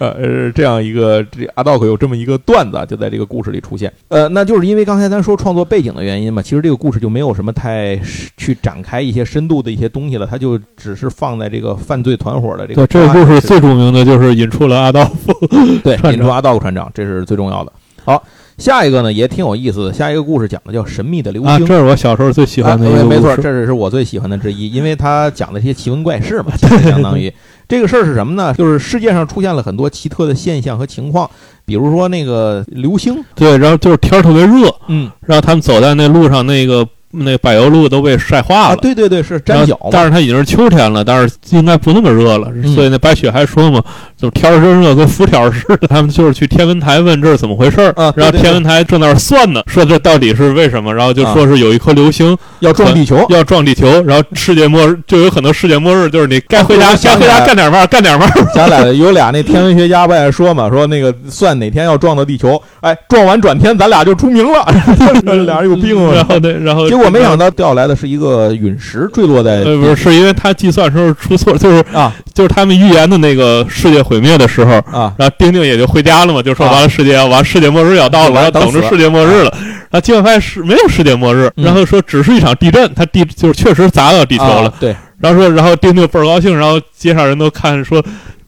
Speaker 1: 呃，呃这样一个这阿道克有这么一个段子啊，就在这个故事里出现。呃，那就是因为刚才咱说创作背景的原因嘛，其实这个故事就没有什么太去展开一些深度的一些东西了，它就只是放在这个犯罪团伙的这个
Speaker 2: 对，这个故事最著名的就是引出了阿道夫。[laughs]
Speaker 1: 对，引出阿道克船长，这是最重要的。好，下一个呢也挺有意思的，下一个故事讲的叫《神秘的流星
Speaker 2: 啊，
Speaker 1: 星》
Speaker 2: 这是我小时候最喜欢的一个
Speaker 1: 啊没错，这是是我最喜欢的之一，因为他讲的这些奇闻怪事嘛，[laughs] 相当于。这个事儿是什么呢？就是世界上出现了很多奇特的现象和情况，比如说那个流星，
Speaker 2: 对，然后就是天儿特别热，
Speaker 1: 嗯。
Speaker 2: 然后他们走在那路上，那个那柏油路都被晒化
Speaker 1: 啊，
Speaker 2: 了。
Speaker 1: 对对对，是
Speaker 2: 然后
Speaker 1: 粘脚，
Speaker 2: 但是它已经是秋天了，但是应该不那么热了，
Speaker 1: 嗯
Speaker 2: 所以那白雪还说嘛，就是天儿真热，跟浮条似的。他们就是去天文台问这是怎么回事儿，然后天文台正在那儿算呢，说这到底是为什么，然后就说是有一颗流星
Speaker 1: 要撞地球，
Speaker 2: 要撞地球，然后世界末日就有可能世界末日，就是你该回家
Speaker 1: 我
Speaker 2: 该回家干点嘛干点嘛。
Speaker 1: 咱俩，有俩那天文学家不爱说嘛，说那个算哪天要撞到地球，哎，撞完转天咱俩就出名了，[laughs] 俩人有病啊！[laughs]
Speaker 2: 然后对，然后
Speaker 1: 结果没想到掉来的是一个陨石坠落在
Speaker 2: 呃，不是，是因为他计算时候出错，就是
Speaker 1: 啊
Speaker 2: 就是他们预言的那个世界毁灭的时候，
Speaker 1: 啊
Speaker 2: 然后丁丁也就回家了嘛，就说
Speaker 1: 啊
Speaker 2: 完了世界要完，世界末日要到了，然后等着世界末日了。然后结果发现是没有世界末日，
Speaker 1: 嗯
Speaker 2: 然后说只是一场地震，他地就是确实砸到地球了。
Speaker 1: 啊对，
Speaker 2: 然后说，然后丁丁倍儿高兴，然后街上人都看说。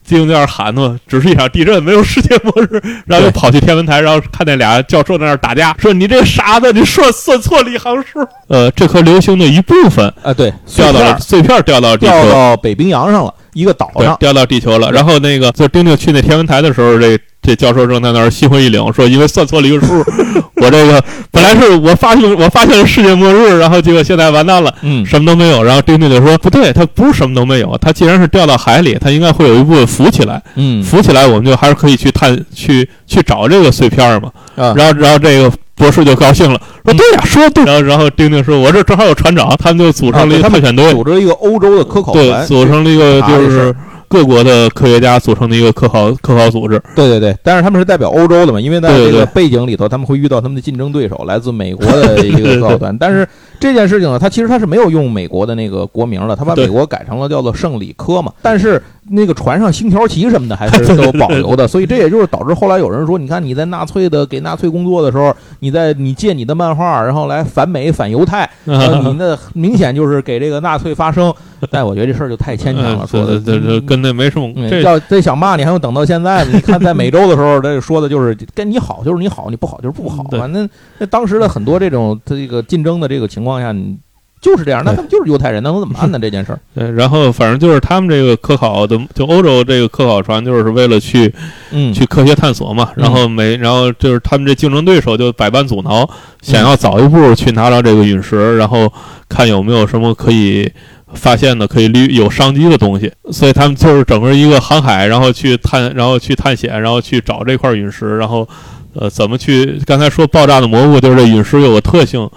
Speaker 2: 丁丁在那儿喊呢，只是一场地震，没有世界末日。然后又跑去天文台，然后看见俩教授在那儿打架，说你这傻子，你算算错了一行数。呃，这颗流星的一部分
Speaker 1: 啊对，
Speaker 2: 掉到了碎片，掉到地
Speaker 1: 掉
Speaker 2: 球，
Speaker 1: 到北冰洋上了，一个岛上，，
Speaker 2: 对掉到地球了。然后那个，就丁丁去那天文台的时候，这这教授正在那儿心灰意冷，说因为算错了一个数，[laughs] 我这个本来是我发现我发现了世界末日，然后结果现在完蛋了。
Speaker 1: 嗯。
Speaker 2: 什么都没有，然后丁丁就说：“不对，它不是什么都没有，它既然是掉到海里，它应该会有一部分浮起来，
Speaker 1: 嗯。
Speaker 2: 浮起来我们就还是可以去探去去找这个碎片儿嘛。”
Speaker 1: 啊。
Speaker 2: 然后然后这个博士就高兴了，说：“
Speaker 1: 嗯
Speaker 2: 对呀，说得对。”然后然后丁丁说：“我这正好有船长，他们就组成了一个探险队，
Speaker 1: 组织了一个欧洲的科考
Speaker 2: 对，
Speaker 1: 团，
Speaker 2: 组成了一个就是各国的科学家组成的一个科考科考组织。
Speaker 1: 对对对，但是他们是代表欧洲的嘛，因为在这个背景里头，他们会遇到他们的竞争对手，来自美国的一个科考团。但是这件事情呢，他其实他是没有用美国的那个国名的，他把美国改成了叫做圣理科嘛。[laughs] 但是那个船上星条旗什么的还是 [laughs] 都有保留的，所以这也就是导致后来有人说，你看你在纳粹的给纳粹工作的时候，你在你借你的漫画，然后来反美反犹太，呃你那明显就是给这个纳粹发声。[laughs] 但我觉得这事儿就太牵强了，[laughs]
Speaker 2: 嗯
Speaker 1: 说的
Speaker 2: 对对对，跟那没什么
Speaker 1: 嗯，
Speaker 2: 这
Speaker 1: 要这想骂你，还用等到现在呢？你看，在美洲的时候，这说的就是跟你好就是你好，你不好就是不好。[laughs]
Speaker 2: 对
Speaker 1: 反正那当时的很多这种这个竞争的这个情况下，你就是这样。那他们就是犹太人，那能怎么办呢？这件事儿，
Speaker 2: 对，然后反正就是他们这个科考的，就欧洲这个科考船，就是为了去
Speaker 1: 嗯，
Speaker 2: 去科学探索嘛。然后每然后就是他们这竞争对手就百般阻挠，想要早一步去拿到这个陨石，然后看有没有什么可以发现的、可以利有商机的东西。所以他们就是整个一个航海，然后去探，然后去探险，然后去找这块陨石，然后呃怎么去？刚才说爆炸的蘑菇，就是这陨石有个特性，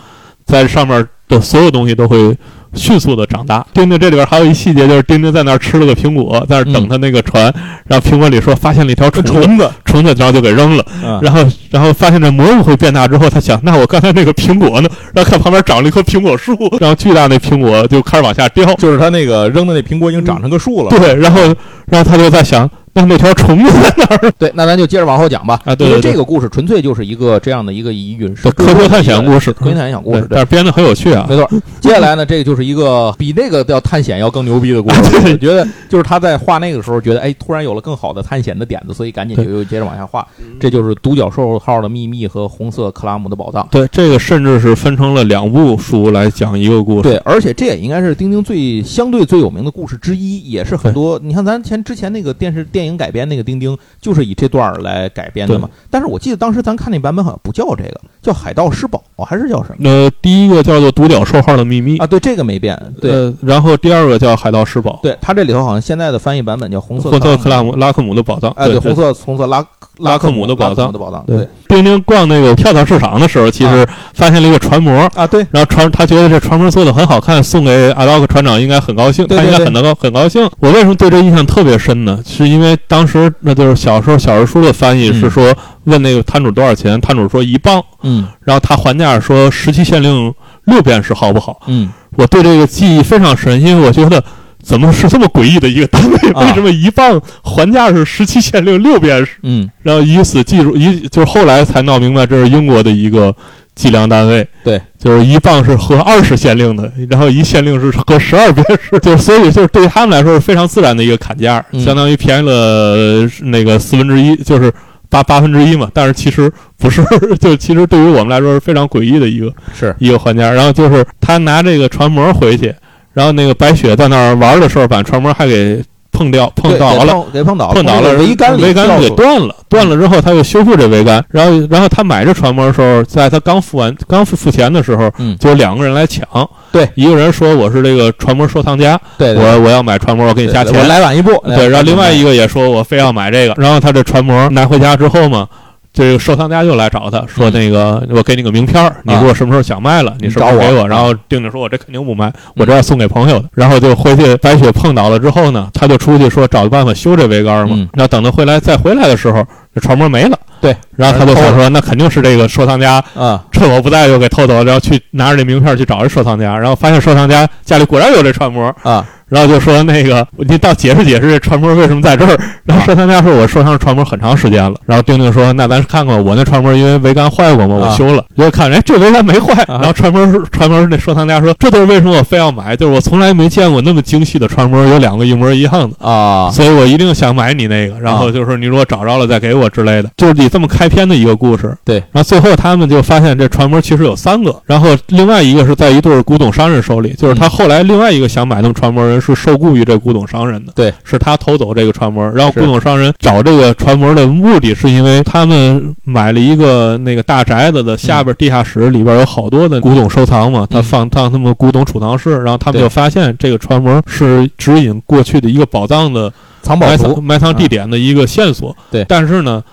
Speaker 2: 在上面的所有东西都会。迅速的长大。丁丁这里边还有一细节，就是丁丁在那儿吃了个苹果，在那儿等他那个船，然后苹果里说发现了一条虫子，
Speaker 1: 虫子，
Speaker 2: 然后就给扔了。
Speaker 1: 啊
Speaker 2: 然后，然后发现这蘑菇会变大之后，他想，那我刚才那个苹果呢？然后看旁边长了一棵苹果树，[laughs] 然后巨大那苹果就开始往下掉。
Speaker 1: 就是他那个扔的那苹果已经长成个树了。
Speaker 2: 对，然后，然后他就在想，那那条虫子在哪儿？[laughs]
Speaker 1: 对，那咱就接着往后讲吧。
Speaker 2: 啊对对对
Speaker 1: 因为这个故事纯粹就是一个这样的一个以陨石
Speaker 2: 科学探险故事，
Speaker 1: 科学探险故事
Speaker 2: 对。但是编的很有趣啊。
Speaker 1: 没错，接下来呢，这个就是一个比那个要探险要更牛逼的故事。我觉得就是他在画那个时候，觉得哎，突然有了更好的探险的点子，所以赶紧就又接着往下画。这就是独角兽号的秘密和红色克拉姆的宝藏。
Speaker 2: 对，这个甚至是分成了两部书来讲一个故事。
Speaker 1: 对，而且这也应该是丁丁最相对最有名的故事之一，也是很多。你看咱前之前那个电视电影改编那个丁丁就是以这段儿来改编的嘛。但是我记得当时咱看那版本好像不叫这个，叫《海盗施堡》还是叫什么？
Speaker 2: 呃，第一个叫做《独角兽号的秘密》
Speaker 1: 啊，对，这个没变。对，
Speaker 2: 呃，然后第二个叫《海盗施堡》。
Speaker 1: 对，它这里头好像现在的翻译版本叫《红色
Speaker 2: 红色克拉姆拉克姆的宝藏》。
Speaker 1: 哎，对，红色红色拉
Speaker 2: 拉克姆的宝藏
Speaker 1: 的宝藏。
Speaker 2: 对，丁丁逛那个跳蚤市场的时候，其实发现了一个船模
Speaker 1: 啊，对，
Speaker 2: 然后船他觉得这船模做的很好看，送给阿道克船长应该很高兴，他应该很能很高兴。我为什么对这印象特别深呢？是因为当时那就是小时候小人书的翻译是说问那个摊主多少钱，摊主说一磅，
Speaker 1: 嗯，
Speaker 2: 然后他还价说十七县令六便士好不好？
Speaker 1: 嗯，
Speaker 2: 我对这个记忆非常深，因为我觉得。怎么是这么诡异的一个单位？为什么一磅还价是十七县令六便士？
Speaker 1: 嗯，
Speaker 2: 然后以此记住，一就是后来才闹明白这是英国的一个计量单位。
Speaker 1: 对，
Speaker 2: 就是一磅是合二十县令的，然后一县令是合十二便士。就所以就是对他们来说是非常自然的一个砍价，相当于便宜了那个四分之一，就是八八分之一嘛。但是其实不是，[laughs] 就其实对于我们来说是非常诡异的一个
Speaker 1: 是
Speaker 2: 一个还价。然后就是他拿这个船模回去。然后那个白雪在那儿玩的时候，把船模还给碰掉、碰倒了，
Speaker 1: 给碰倒
Speaker 2: 碰倒了，
Speaker 1: 桅杆
Speaker 2: 桅杆给断了，断了之后他又修复这桅杆。然后，然后他买这船模的时候，在他刚付完、刚付付钱的时候，
Speaker 1: 嗯，
Speaker 2: 就两个人来抢。
Speaker 1: 对，
Speaker 2: 一个人说我是这个船模收藏家，
Speaker 1: 对，
Speaker 2: 我我要买船模，我给你加钱，
Speaker 1: 我来晚一步。
Speaker 2: 对，然后另外一个也说我非要买这个。然后他这船模拿回家之后嘛。这个收藏家又来找他说：“那个，我给你个名片你如果什么时候想卖了，你是不是给我？”然后定定说：“我这肯定不卖，我这要送给朋友的。”然后就回去，白雪碰倒了之后呢，他就出去说找个办法修这桅杆嘛。然后等他回来再回来的时候，这船模没了。
Speaker 1: 对，
Speaker 2: 然后他就想说：“那肯定是这个收藏家
Speaker 1: 啊，
Speaker 2: 趁我不在又给偷走，然后去拿着这名片去找这收藏家，然后发现收藏家家里果然有这船模
Speaker 1: 啊。”
Speaker 2: 然后就说那个，你倒解释解释这船模为什么在这儿。然后收藏家说，我收藏船模很长时间了。然后丁丁说，那咱看看我那船模，因为桅杆坏过嘛，我修了。就看，哎，这桅杆没坏。然后船模船模那收藏家说，这就是为什么我非要买，就是我从来没见过那么精细的船模，有两个一模一样的
Speaker 1: 啊，
Speaker 2: 所以我一定想买你那个。然后就是你如果找着了再给我之类的，就是你这么开篇的一个故事。
Speaker 1: 对。
Speaker 2: 然后最后他们就发现这船模其实有三个，然后另外一个是在一对古董商人手里，就是他后来另外一个想买那船模人是受雇于这。古董商人的
Speaker 1: 对，
Speaker 2: 是他偷走这个船模，然后古董商人找这个船模的目的是因为他们买了一个那个大宅子的下边地下室里边有好多的古董收藏嘛，他放放他们古董储藏室，然后他们就发现这个船模是指引过去的一个宝藏的
Speaker 1: 藏宝
Speaker 2: 藏埋藏地点的一个线索。
Speaker 1: 对，
Speaker 2: 但是呢。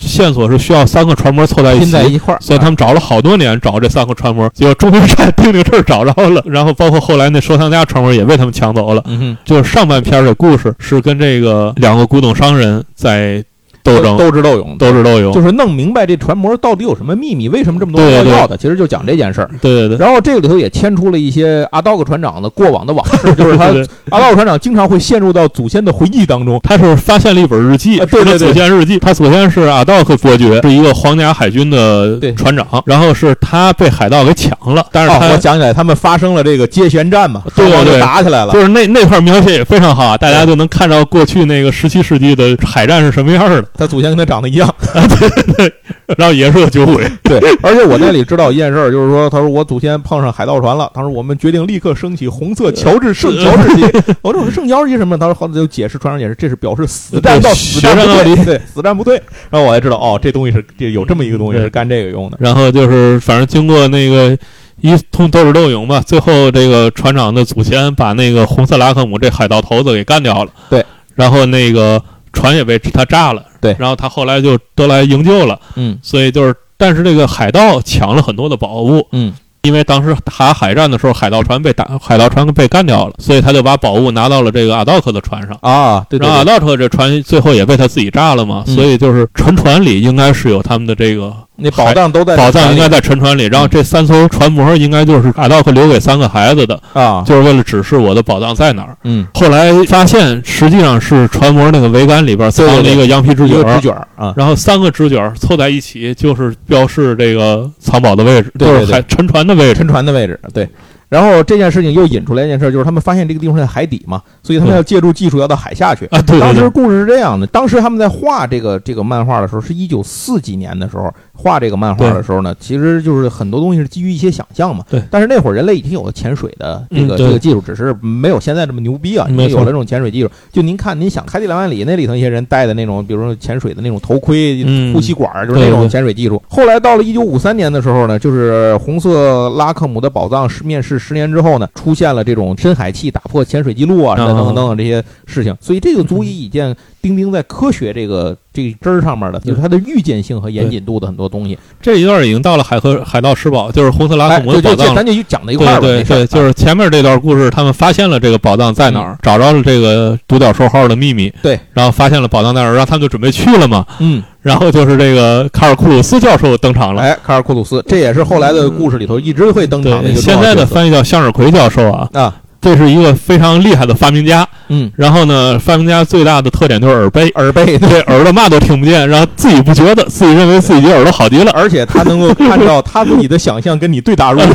Speaker 2: 线索是需要三个船模凑在一起，
Speaker 1: 在一块儿，
Speaker 2: 所以他们找了好多年，找这三个船模，结果终于在丁丁这儿找着了。然后包括后来那收藏家船模也被他们抢走了。
Speaker 1: 嗯哼，
Speaker 2: 就是上半篇的故事是跟这个两个古董商人在。斗争
Speaker 1: 斗智斗勇，
Speaker 2: 斗智斗勇，
Speaker 1: 就是弄明白这船模到底有什么秘密，为什么这么多人要的，其实就讲这件事儿。
Speaker 2: 对对对。
Speaker 1: 然后这个里头也牵出了一些阿道克船长的过往的往事，[laughs] 就是他阿道克船长经常会陷入到祖先的回忆当中。
Speaker 2: 他是发现了一本日记，
Speaker 1: 对对对，
Speaker 2: 祖先日记。他祖先是阿道克伯爵，是一个皇家海军的船长。然后是他被海盗给抢了，但是
Speaker 1: 我想起来，他们发生了这个接舷战嘛，
Speaker 2: 对对对，
Speaker 1: 打起来了。
Speaker 2: 就是那那块描写也非常好，大家就能看到过去那个十七世纪的海战是什么样的。
Speaker 1: 他祖先跟他长得。一样，[laughs]
Speaker 2: 对，然后也是个酒鬼，
Speaker 1: 对，而且我那里知道一件事儿，就是说，他说我祖先碰上海盗船了，他说我们决定立刻升起红色乔治圣乔治旗。我说圣乔治旗什么？他说好，就解释船上解释，这是表示死战到死战到底，对，死战不退。然后我才知道，哦，这东西是这有这么一个东西是干这个用的。
Speaker 2: 然后就是反正经过那个一通斗智斗勇吧，最后这个船长的祖先把那个红色拉克姆这海盗头子给干掉了。
Speaker 1: 对，
Speaker 2: 然后那个船也被他炸了。
Speaker 1: 对，
Speaker 2: 然后他后来就都来营救了，
Speaker 1: 嗯，
Speaker 2: 所以就是，但是这个海盗抢了很多的宝物，
Speaker 1: 嗯，
Speaker 2: 因为当时打海战的时候，海盗船被打，海盗船被干掉了，所以他就把宝物拿到了这个阿道克的船上
Speaker 1: 啊，对，
Speaker 2: 然后阿道克这船最后也被他自己炸了嘛，所以就是沉船里应该是有他们的这个。
Speaker 1: 那宝藏都在
Speaker 2: 宝藏应该在沉船里，然后这三艘船模应该就是阿道克留给三个孩子的
Speaker 1: 啊，
Speaker 2: 就是为了指示我的宝藏在哪儿。
Speaker 1: 嗯，
Speaker 2: 后来发现实际上是船模那个桅杆里边藏了一个羊皮纸卷，
Speaker 1: 纸卷啊，
Speaker 2: 然后三个纸卷凑在一起就是标示这个藏宝的位置，
Speaker 1: 就
Speaker 2: 是海沉船的位置，
Speaker 1: 沉船的位置，对。然后这件事情又引出来一件事，就是他们发现这个地方在海底嘛，所以他们要借助技术要到海下去。
Speaker 2: 啊，对。
Speaker 1: 当时故事是这样的，当时他们在画这个这个漫画的时候，是一九四几年的时候。画这个漫画的时候呢，其实就是很多东西是基于一些想象嘛。
Speaker 2: 对。
Speaker 1: 但是那会儿人类已经有了潜水的这个、
Speaker 2: 嗯
Speaker 1: 这个技术，只是没有现在这么牛逼啊，已
Speaker 2: 没
Speaker 1: 有了这种潜水技术。就您看，您想《海底两万里》那里头一些人戴的那种，比如说潜水的那种头盔、
Speaker 2: 嗯。
Speaker 1: 呼吸管儿，就是那种潜水技术。后来到了一九五三年的时候呢，就是红色拉克姆的宝藏是面世十年之后呢，出现了这种深海器打破潜水记录啊，
Speaker 2: 啊。
Speaker 1: 等等等等这些事情，所以这个足以以见丁丁在科学这个这个根儿上面的，就是它的预见性和严谨度的很多东西。
Speaker 2: 这一段已经到了海河海盗失宝，就是红色拉姆的宝藏了。
Speaker 1: 咱就讲到一块儿吧。
Speaker 2: 对对就是前面这段故事，他们发现了这个宝藏在哪儿，找着了这个独角兽号的秘密，
Speaker 1: 对，
Speaker 2: 然后发现了宝藏在哪儿，然后他们就准备去了嘛。
Speaker 1: 嗯，
Speaker 2: 然后就是这个卡尔库鲁斯教授登场了。
Speaker 1: 哎，卡尔库鲁斯，这也是后来的故事里头一直会登场的一，个重
Speaker 2: 现在的翻译叫向日葵教授啊，
Speaker 1: 啊，
Speaker 2: 这是一个非常厉害的发明家。
Speaker 1: 嗯，
Speaker 2: 然后呢，发明家最大的特点就是耳背，
Speaker 1: 耳背，[laughs]
Speaker 2: 对耳朵嘛都听不见，然后自己不觉得，自己认为自己耳朵好极了。[laughs]
Speaker 1: 而且他能够看到他自己的想象跟你 [laughs] 对答如流。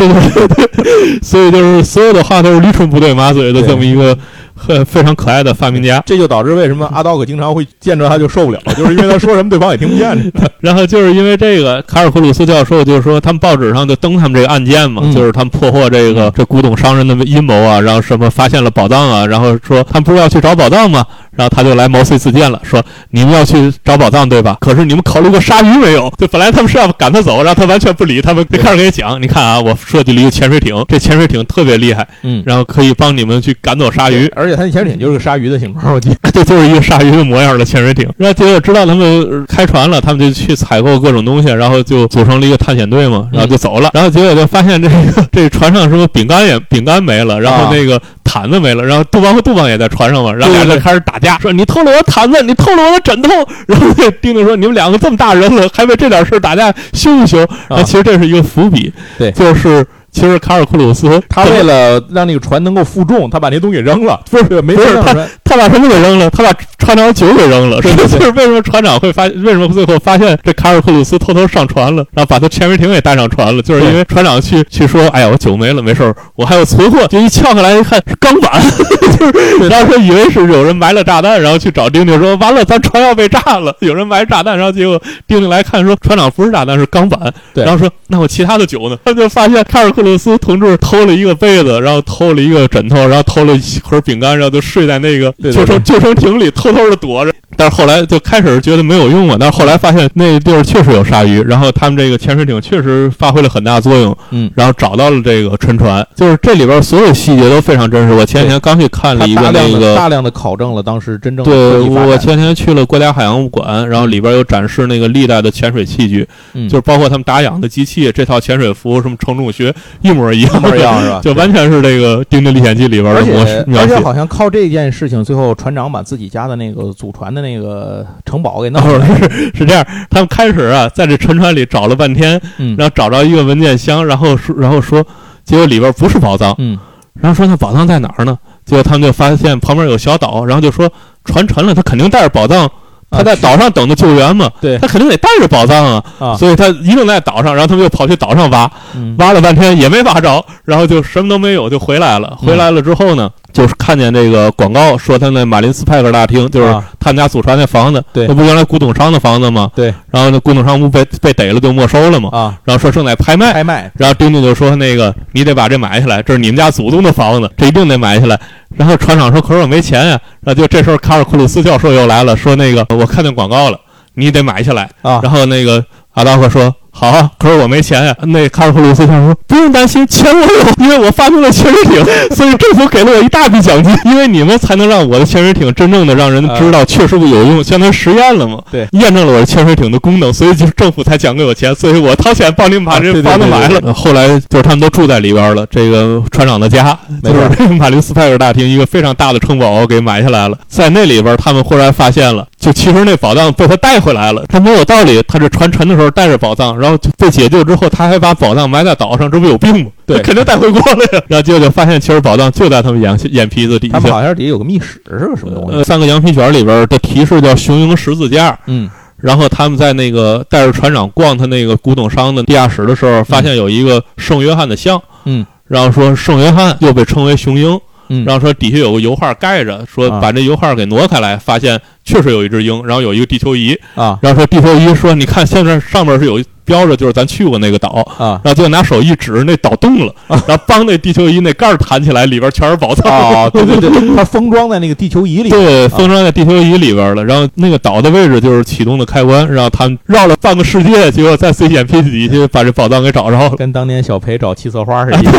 Speaker 2: 所以就是所有的话都是驴唇不对马嘴的这么一个很非常可爱的发明家。
Speaker 1: 这就导致为什么阿道克经常会见着他就受不了，就是因为他说什么对方也听不见。[laughs]
Speaker 2: 然后就是因为这个，卡尔库鲁斯教授就是说，他们报纸上就登他们这个案件嘛，
Speaker 1: 嗯
Speaker 2: 就是他们破获这个这古董商人的阴谋啊，然后什么发现了宝藏啊，然后说他们不是要去找宝藏吗？然后他就来毛遂自荐了，说你们要去找宝藏对吧？可是你们考虑过鲨鱼没有？就本来他们是要赶他走，然后他完全不理他们，就开始给你讲，你看啊，我设计了一个潜水艇，这潜水艇特别厉害，
Speaker 1: 嗯，
Speaker 2: 然后可以帮你们去赶走鲨鱼。
Speaker 1: 而且他那潜水艇就是个鲨鱼的形状，我记得。[laughs]
Speaker 2: 这就是一个鲨鱼的模样的潜水艇。然后结果知道他们开船了，他们就去采购各种东西，然后就组成了一个探险队嘛，然后就走了。然后结果就发现这个这船上什么饼干也饼干没了，然后那个毯子没了，然后杜邦和杜邦也在船上嘛，然后俩人就开始打架，说你偷了我毯子，你偷了我的枕头。然后那丁丁说你们两个这么大人了，还为这点事打架，羞不羞？那其实这是一个伏笔，
Speaker 1: 对
Speaker 2: 就是。其实卡尔库鲁斯
Speaker 1: 他为了让那个船能够负重，他把那东西给扔了，不是没事让船
Speaker 2: 他把什么给扔了？他把船长酒给扔了。
Speaker 1: 对对对 [laughs]
Speaker 2: 就是为什么船长会发？为什么最后发现这卡尔库鲁斯偷偷上船了，然后把他潜水艇也带上船了？就是因为船长去去说：“哎呀，我酒没了，没事儿，我还有存货。”就一撬开来一看是钢板，[laughs] 就是然后说以为是有人埋了炸弹，然后去找丁丁说：“完了，咱船要被炸了，有人埋炸弹。”然后结果丁丁来看说：“船长不是炸弹，是钢板。”
Speaker 1: 对
Speaker 2: 然后说：“那我其他的酒呢？”他就发现卡尔库鲁斯同志偷了一个被子，然后偷了一个枕头，然后偷了一盒饼干，然后就睡在那个救生救生艇里，偷偷的躲着。但是后来就开始觉得没有用嘛，但是后来发现那地儿确实有鲨鱼，然后他们这个潜水艇确实发挥了很大作用，
Speaker 1: 嗯，
Speaker 2: 然后找到了这个沉船，就是这里边所有细节都非常真实。我前几天刚去看了一个
Speaker 1: 大量的
Speaker 2: 那个
Speaker 1: 大量的考证了当时真正的
Speaker 2: 我前天去了国家海洋物馆，然后里边有展示那个历代的潜水器具，
Speaker 1: 嗯
Speaker 2: 就是包括他们打氧的机器，这套潜水服什么承重学一模一样，
Speaker 1: 一模一样是吧 [laughs]
Speaker 2: 就完全是这个《丁丁历险记》里边的模式。
Speaker 1: 而且好像靠这件事情，最后船长把自己家的那个祖传的那个城堡给弄
Speaker 2: 哦
Speaker 1: 出来。
Speaker 2: 是是这样，他们开始啊，在这沉船里找了半天，
Speaker 1: 嗯
Speaker 2: 然后找着一个文件箱，然后说，然后说，结果里边不是宝藏，
Speaker 1: 嗯
Speaker 2: 然后说那宝藏在哪儿呢？结果他们就发现旁边有小岛，然后就说船沉了，他肯定带着宝藏，他在岛上等着救援嘛，
Speaker 1: 对。
Speaker 2: 他肯定得带着宝藏啊，
Speaker 1: 啊，
Speaker 2: 所以他一定在岛上，然后他们就跑去岛上挖，
Speaker 1: 嗯。
Speaker 2: 挖了半天也没挖着，然后就什么都没有就回来了。
Speaker 1: 嗯。
Speaker 2: 回来了之后呢，就是看见这个广告说他那马林斯派克大厅，就是
Speaker 1: 啊
Speaker 2: 他们家祖传那房子，
Speaker 1: 对
Speaker 2: 那不原来古董商的房子吗？
Speaker 1: 对
Speaker 2: 然后那古董商不被被逮了就没收了吗？
Speaker 1: 啊，
Speaker 2: 然后说正在拍卖，
Speaker 1: 拍卖
Speaker 2: 然后丁丁就说：“那个，你得把这买下来，这是你们家祖宗的房子，这一定得买下来。”然后船长说：“可是我没钱呀。”然后就这时候卡尔库鲁斯教授又来了，说：“那个，我看见广告了，你得买下来。”
Speaker 1: 啊，
Speaker 2: 然后那个阿道克说：“好啊，可是我没钱呀。”那卡尔普鲁斯教授说：“不用担心，钱我有，因为我发明了潜水艇，[laughs] 所以政府给了我一大笔奖金，因为你们才能让我的潜水艇真正的让人知道确实有用，相当于实验了嘛。
Speaker 1: 对
Speaker 2: 验证了我的潜水艇的功能，所以就是政府才奖给我钱，所以我掏钱帮你们把这房子买了。后来就是他们都住在里边了，这个船长的家就是这个马林斯派尔大厅一个非常大的城堡给买下来了，在那里边他们忽然发现了，就其实那宝藏被他带回来了，他没有道理，他这船沉的时候带着宝藏，然后就被解救之后，他还把宝藏埋在岛上，这不有病吗？
Speaker 1: 对
Speaker 2: 肯定带回国了呀。然后结果就发现，其实宝藏就在他们眼眼皮子底下。
Speaker 1: 他们好像底下有个密室是个什么东西？
Speaker 2: 呃，三个羊皮卷里边的提示叫雄鹰十字架，
Speaker 1: 嗯
Speaker 2: 然后他们在那个带着船长逛他那个古董商的地下室的时候，发现有一个圣约翰的像，
Speaker 1: 嗯
Speaker 2: 然后说圣约翰又被称为雄鹰，
Speaker 1: 嗯，
Speaker 2: 然后说底下有个油画盖着，说
Speaker 1: 啊
Speaker 2: 把这油画给挪开来，发现确实有一只鹰，然后有一个地球仪，
Speaker 1: 啊
Speaker 2: 然后说地球仪说你看现在上面是有标着就是咱去过那个岛，
Speaker 1: 啊
Speaker 2: 然后就拿手一指，那岛动了，然后帮那地球仪那盖儿弹起来，里边全是宝藏。
Speaker 1: 哦，[laughs] 对对对，它封装在那个地球仪里。
Speaker 2: 对，封装在地球仪里边了。然后那个岛的位置就是启动的开关，然后他们绕了半个世界，结果在 CGMP 底下把这宝藏给找着了。
Speaker 1: 跟当年小裴找七色花是一样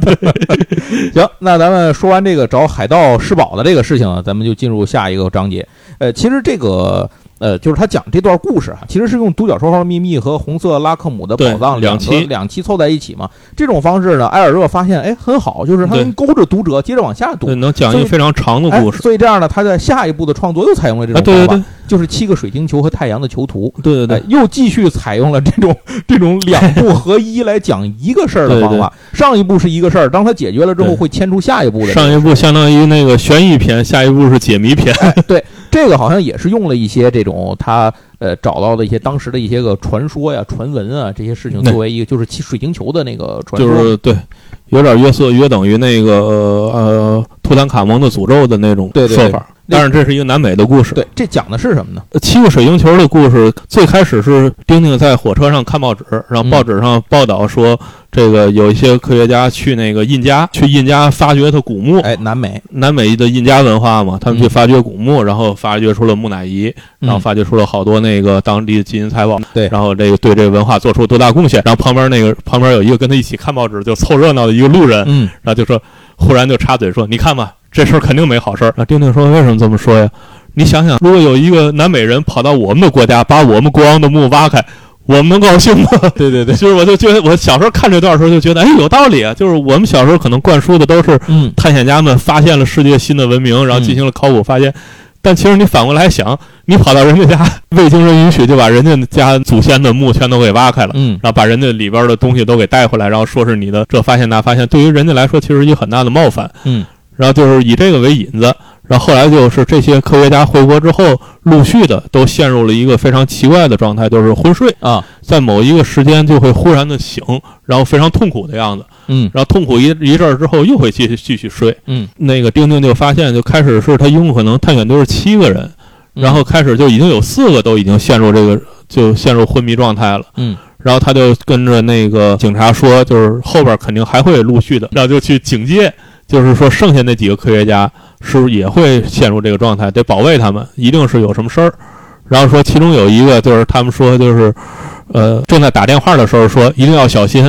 Speaker 1: 的。[laughs] [laughs] 行，那咱们说完这个找海盗试宝的这个事情啊，咱们就进入下一个章节。呃，其实这个呃，就是他讲这段故事啊，其实是用《独角兽号秘密》和《红色拉克姆的宝藏》两
Speaker 2: 两期
Speaker 1: 两期凑在一起嘛。这种方式呢，埃尔热发现哎很好，就是他
Speaker 2: 对
Speaker 1: 能勾着读者接着往下读
Speaker 2: 对，。能讲一个非常长的
Speaker 1: 哎
Speaker 2: 故，事。
Speaker 1: 所以这样呢，他在下一步的创作又采用了这
Speaker 2: 啊，
Speaker 1: 种方法，
Speaker 2: 对对对
Speaker 1: 就是七个水晶球和太阳的囚徒。
Speaker 2: 对对对，，
Speaker 1: 哎又继续采用了这种 [laughs] 这种两步合一来讲一个事儿的方法。上一步是一个事儿，当它解决了之后，会牵出下一步的。
Speaker 2: 上一部相当于那个悬疑片，下一步是解谜片。[laughs] 对。
Speaker 1: 这个好像也是用了一些这种他呃找到的一些当时的一些个传说呀、传闻啊这些事情作为一个就是七水晶球的那个传
Speaker 2: 就。是对，有点约瑟约等于那个呃呃图坦卡蒙的诅咒的那种说法。但是这是一个南美的故事。
Speaker 1: 对，这讲的是什么呢？
Speaker 2: 呃七个水晶球的故事最开始是丁丁在火车上看报纸，然后
Speaker 1: 嗯
Speaker 2: 报纸上报道说，这个有一些科学家去那个印加，去印加发掘它古墓。
Speaker 1: 哎，南美，
Speaker 2: 南美的印加文化嘛，他们去
Speaker 1: 嗯
Speaker 2: 发掘古墓，然后发掘出了木乃伊，然后
Speaker 1: 嗯
Speaker 2: 发掘出了好多那个当地的金银财宝，
Speaker 1: 对
Speaker 2: 然后这个对这个文化做出多大贡献。然后旁边那个旁边有一个跟他一起看报纸就凑热闹的一个路人，
Speaker 1: 嗯
Speaker 2: 然后就说，忽然就插嘴说：“你看吧，这事儿肯定没好事儿。”啊，丁丁说：“为什么这么说呀？你想想，如果有一个南美人跑到我们的国家，把我们国王的墓挖开，我们能高兴吗？”
Speaker 1: 对对对，
Speaker 2: 就是我就觉得，我小时候看这段的时候就觉得，哎，有道理啊。就是我们小时候可能灌输的都是
Speaker 1: 嗯
Speaker 2: 探险家们发现了世界新的文明，然后进行了考古发现。但其实你反过来想，你跑到人家家，未经人允许就把人家家祖先的墓全都给挖开了，
Speaker 1: 嗯。
Speaker 2: 然后把人家里边的东西都给带回来，然后说是你的这发现那发现，对于人家来说其实是一个很大的冒犯。
Speaker 1: 嗯。
Speaker 2: 然后就是以这个为引子，然后后来就是这些科学家回国之后，陆续的都陷入了一个非常奇怪的状态，就是昏睡，
Speaker 1: 啊。
Speaker 2: 在某一个时间就会忽然的醒，然后非常痛苦的样子，
Speaker 1: 嗯。
Speaker 2: 然后痛苦一一阵儿之后又会继续继续睡。
Speaker 1: 嗯，
Speaker 2: 那个丁丁就发现，就开始是他一共可能探险队是七个人，
Speaker 1: 嗯
Speaker 2: 然后开始就已经有四个都已经陷入这个就陷入昏迷状态了。
Speaker 1: 嗯
Speaker 2: 然后他就跟着那个警察说，就是后边肯定还会陆续的，然后就去警戒，就是说剩下那几个科学家是不是也会陷入这个状态，得保卫他们，一定是有什么事儿。然后说其中有一个就是他们说就是，呃，正在打电话的时候说一定要小心，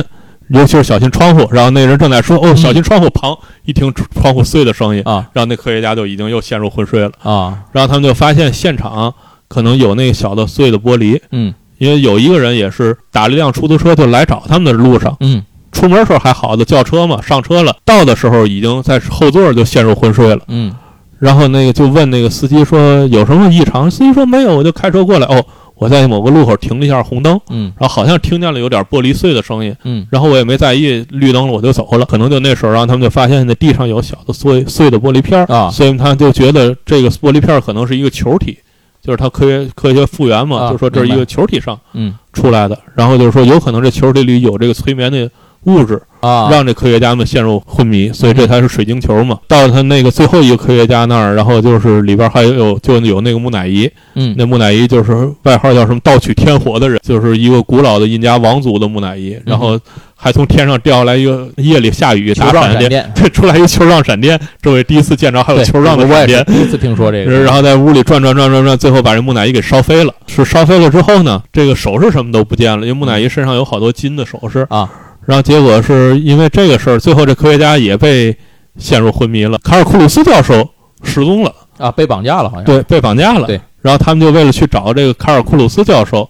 Speaker 2: 尤其是小心窗户。然后那人正在说哦小心窗户，砰一听窗户碎的声音，
Speaker 1: 啊
Speaker 2: 然后那科学家就已经又陷入昏睡了。
Speaker 1: 啊
Speaker 2: 然后他们就发现现场可能有那个小的碎的玻璃，
Speaker 1: 嗯
Speaker 2: 因为有一个人也是打了一辆出租车就来找他们的路上，
Speaker 1: 嗯
Speaker 2: 出门时候还好的叫车嘛，上车了，到的时候已经在后座就陷入昏睡了。
Speaker 1: 嗯
Speaker 2: 然后那个就问那个司机说有什么异常，司机说没有，我就开车过来。哦，我在某个路口停了一下红灯，
Speaker 1: 嗯。
Speaker 2: 然后好像听见了有点玻璃碎的声音，
Speaker 1: 嗯。
Speaker 2: 然后我也没在意，绿灯了我就走了。可能就那时候，然后他们就发现那地上有小的碎碎的玻璃片所以他们就觉得这个玻璃片儿可能是一个球体，就是它科学科学复原嘛，
Speaker 1: 啊
Speaker 2: 就说这是一个球体上
Speaker 1: 嗯。
Speaker 2: 出来的，然后就是说有可能这球体里有这个催眠的物质，
Speaker 1: 啊，
Speaker 2: 让这科学家们陷入昏迷，所以这才是水晶球嘛。到了他那个最后一个科学家那儿，然后就是里边还有就有那个木乃伊，
Speaker 1: 嗯。
Speaker 2: 那木乃伊就是外号叫什么？盗取天火的人，就是一个古老的印加王族的木乃伊，然后还从天上掉下来一个夜里下雨打闪电，[laughs] 对，出来一个球状闪电，这我第一次见着还有球状的闪电。
Speaker 1: 第一次听说这个，
Speaker 2: 然后在屋里转转转转转，最后把这木乃伊给烧飞了。是烧飞了之后呢，这个首饰什么都不见了，因为木乃伊身上有好多金的首饰。
Speaker 1: 啊。
Speaker 2: 然后结果是因为这个事儿，最后这科学家也被陷入昏迷了。卡尔库鲁斯教授失踪了，
Speaker 1: 啊被绑架了好像，
Speaker 2: 对，被绑架了。
Speaker 1: 对，
Speaker 2: 然后他们就为了去找这个卡尔库鲁斯教授，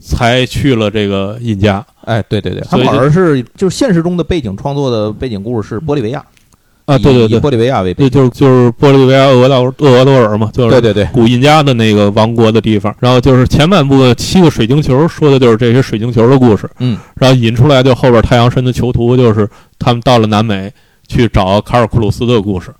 Speaker 2: 才去了这个印加。
Speaker 1: 哎对对对，他好像是就是现实中的背景创作的背景故事是玻利维亚
Speaker 2: 啊。对对对，
Speaker 1: 以玻利维亚为背
Speaker 2: 对，就是就是玻利维亚厄瓜多厄瓜多尔嘛，就是
Speaker 1: 对对对，
Speaker 2: 古印加的那个王国的地方。然后就是前半部分七个水晶球，说的就是这些水晶球的故事。
Speaker 1: 嗯，
Speaker 2: 然后引出来就后边太阳神的囚徒，就是他们到了南美去找卡尔库鲁斯的故事。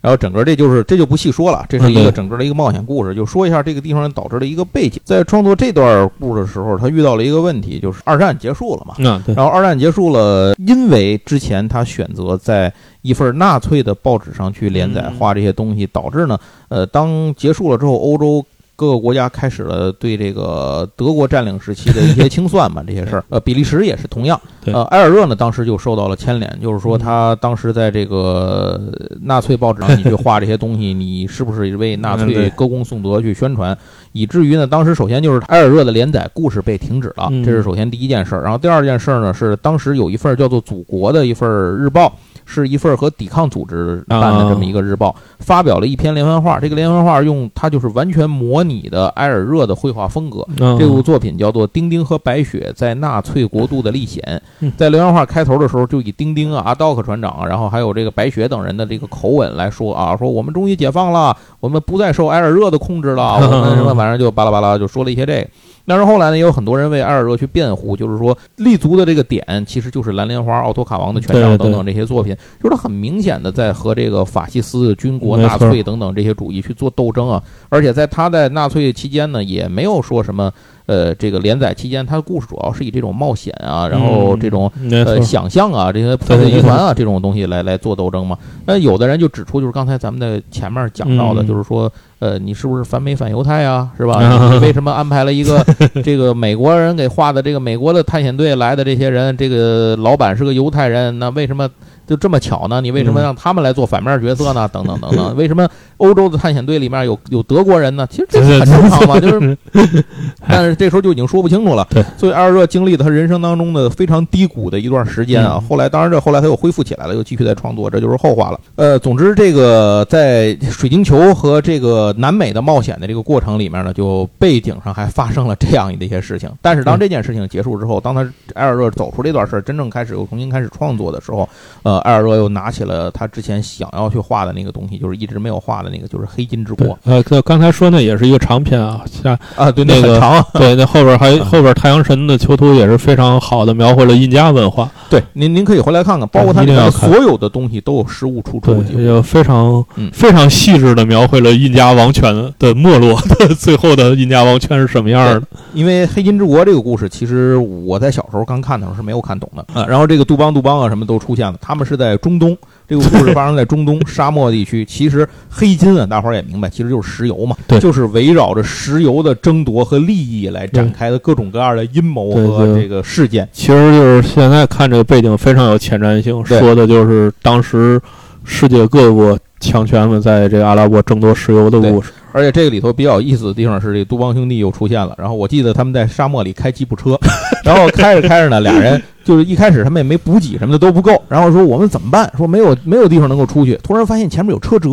Speaker 1: 然后整个这就是这就不细说了，这是一个整个的一个冒险故事，就说一下这个地方导致的一个背景。在创作这段故事的时候，他遇到了一个问题，就是二战结束了嘛。
Speaker 2: 嗯，对，
Speaker 1: 然后二战结束了，因为之前他选择在一份纳粹的报纸上去连载
Speaker 2: 嗯
Speaker 1: 画这些东西，导致呢，呃，当结束了之后，欧洲各个国家开始了对这个德国占领时期的一些清算嘛，[laughs] 这些事儿。呃，比利时也是同样。呃，埃尔热呢，当时就受到了牵连，就是说他当时在这个纳粹报纸上 [laughs] 你去画这些东西，你是不是为纳粹歌功颂德去宣传？以至于呢，当时首先就是埃尔热的连载故事被停止了，
Speaker 2: 嗯
Speaker 1: 这是首先第一件事儿。然后第二件事儿呢，是当时有一份叫做《祖国》的一份日报。是一份和抵抗组织办的这么一个日报，发表了一篇连环画。这个连环画用它就是完全模拟的埃尔热的绘画风格。
Speaker 2: 嗯
Speaker 1: 这部作品叫做《丁丁和白雪在纳粹国度的历险
Speaker 2: 嗯》。
Speaker 1: 在连环画开头的时候，就以丁丁啊、阿道克船长啊，然后还有这个白雪等人的这个口吻来说啊，说我们终于解放了，我们不再受埃尔热的控制了，[laughs] 我们什么反正就巴拉巴拉就说了一些这个。但是后来呢，也有很多人为埃尔热去辩护，就是说立足的这个点其实就是蓝莲花、奥托卡王的权杖等等这些作品，就是他很明显的在和这个法西斯军国、纳粹等等这些主义去做斗争啊。而且在他在纳粹期间呢，也没有说什么呃这个连载期间，他的故事主要是以这种冒险啊，然后这种
Speaker 2: 嗯
Speaker 1: 呃想象啊，这些破碎集团啊这种东西来来做斗争嘛。那有的人就指出，就是刚才咱们在前面讲到的，
Speaker 2: 嗯
Speaker 1: 就是说，呃，你是不是反美反犹太啊？是吧？[laughs]
Speaker 2: 啊
Speaker 1: 你为什么安排了一个 [laughs] 这个美国人给画的这个美国的探险队来的这些人，这个老板是个犹太人，那为什么？就这么巧呢？你为什么
Speaker 2: 嗯
Speaker 1: 让他们来做反面角色呢？等等等等，[laughs] 为什么欧洲的探险队里面有有德国人呢？其实这很正常嘛，[laughs] 就是，[laughs] 但是这时候就已经说不清楚了。
Speaker 2: 对，
Speaker 1: 所以埃尔热经历了他人生当中的非常低谷的一段时间啊。
Speaker 2: 嗯
Speaker 1: 后来，当然这后来他又恢复起来了，又继续在创作，这就是后话了。呃，总之这个在水晶球和这个南美的冒险的这个过程里面呢，就背景上还发生了这样的一些事情。但是当
Speaker 2: 嗯
Speaker 1: 这件事情结束之后，当他埃尔热走出这段事儿，真正开始又重新开始创作的时候，呃，埃尔热又拿起了他之前想要去画的那个东西，就是一直没有画的那个，就是黑金之国，
Speaker 2: 呃，刚刚才说那也是一个长篇啊，像
Speaker 1: 啊，对，
Speaker 2: 那个
Speaker 1: 很长啊。[laughs]
Speaker 2: 对，那后边还后边太阳神的囚徒也是非常好的描绘了印加文化，
Speaker 1: 对，您您可以回来看看，包括他里面的
Speaker 2: 一定要看
Speaker 1: 所有的东西都有实物出处，
Speaker 2: 就非常
Speaker 1: 嗯
Speaker 2: 非常细致的描绘了印加王权的没落的最后的印加王权是什么样的。
Speaker 1: 因为《黑金之国》这个故事，其实我在小时候刚看的时候是没有看懂的啊。然后这个杜邦、杜邦啊什么都出现了，他们是在中东，这个故事发生在中东 [laughs] 沙漠地区。其实黑金啊，大伙儿也明白，其实就是石油嘛，
Speaker 2: 对
Speaker 1: 就是围绕着石油的争夺和利益来展开的各种各样的阴谋和这个事件。
Speaker 2: 其实就是现在看这个背景非常有前瞻性，说的就是当时世界各国强权们在这个阿拉伯争夺石油的故事。
Speaker 1: 而且这个里头比较有意思的地方是，这杜邦兄弟又出现了。然后我记得他们在沙漠里开吉普车，[laughs] 然后开着开着呢，俩人就是一开始他们也没补给什么的都不够，然后说我们怎么办？说没有没有地方能够出去。突然发现前面有车辙，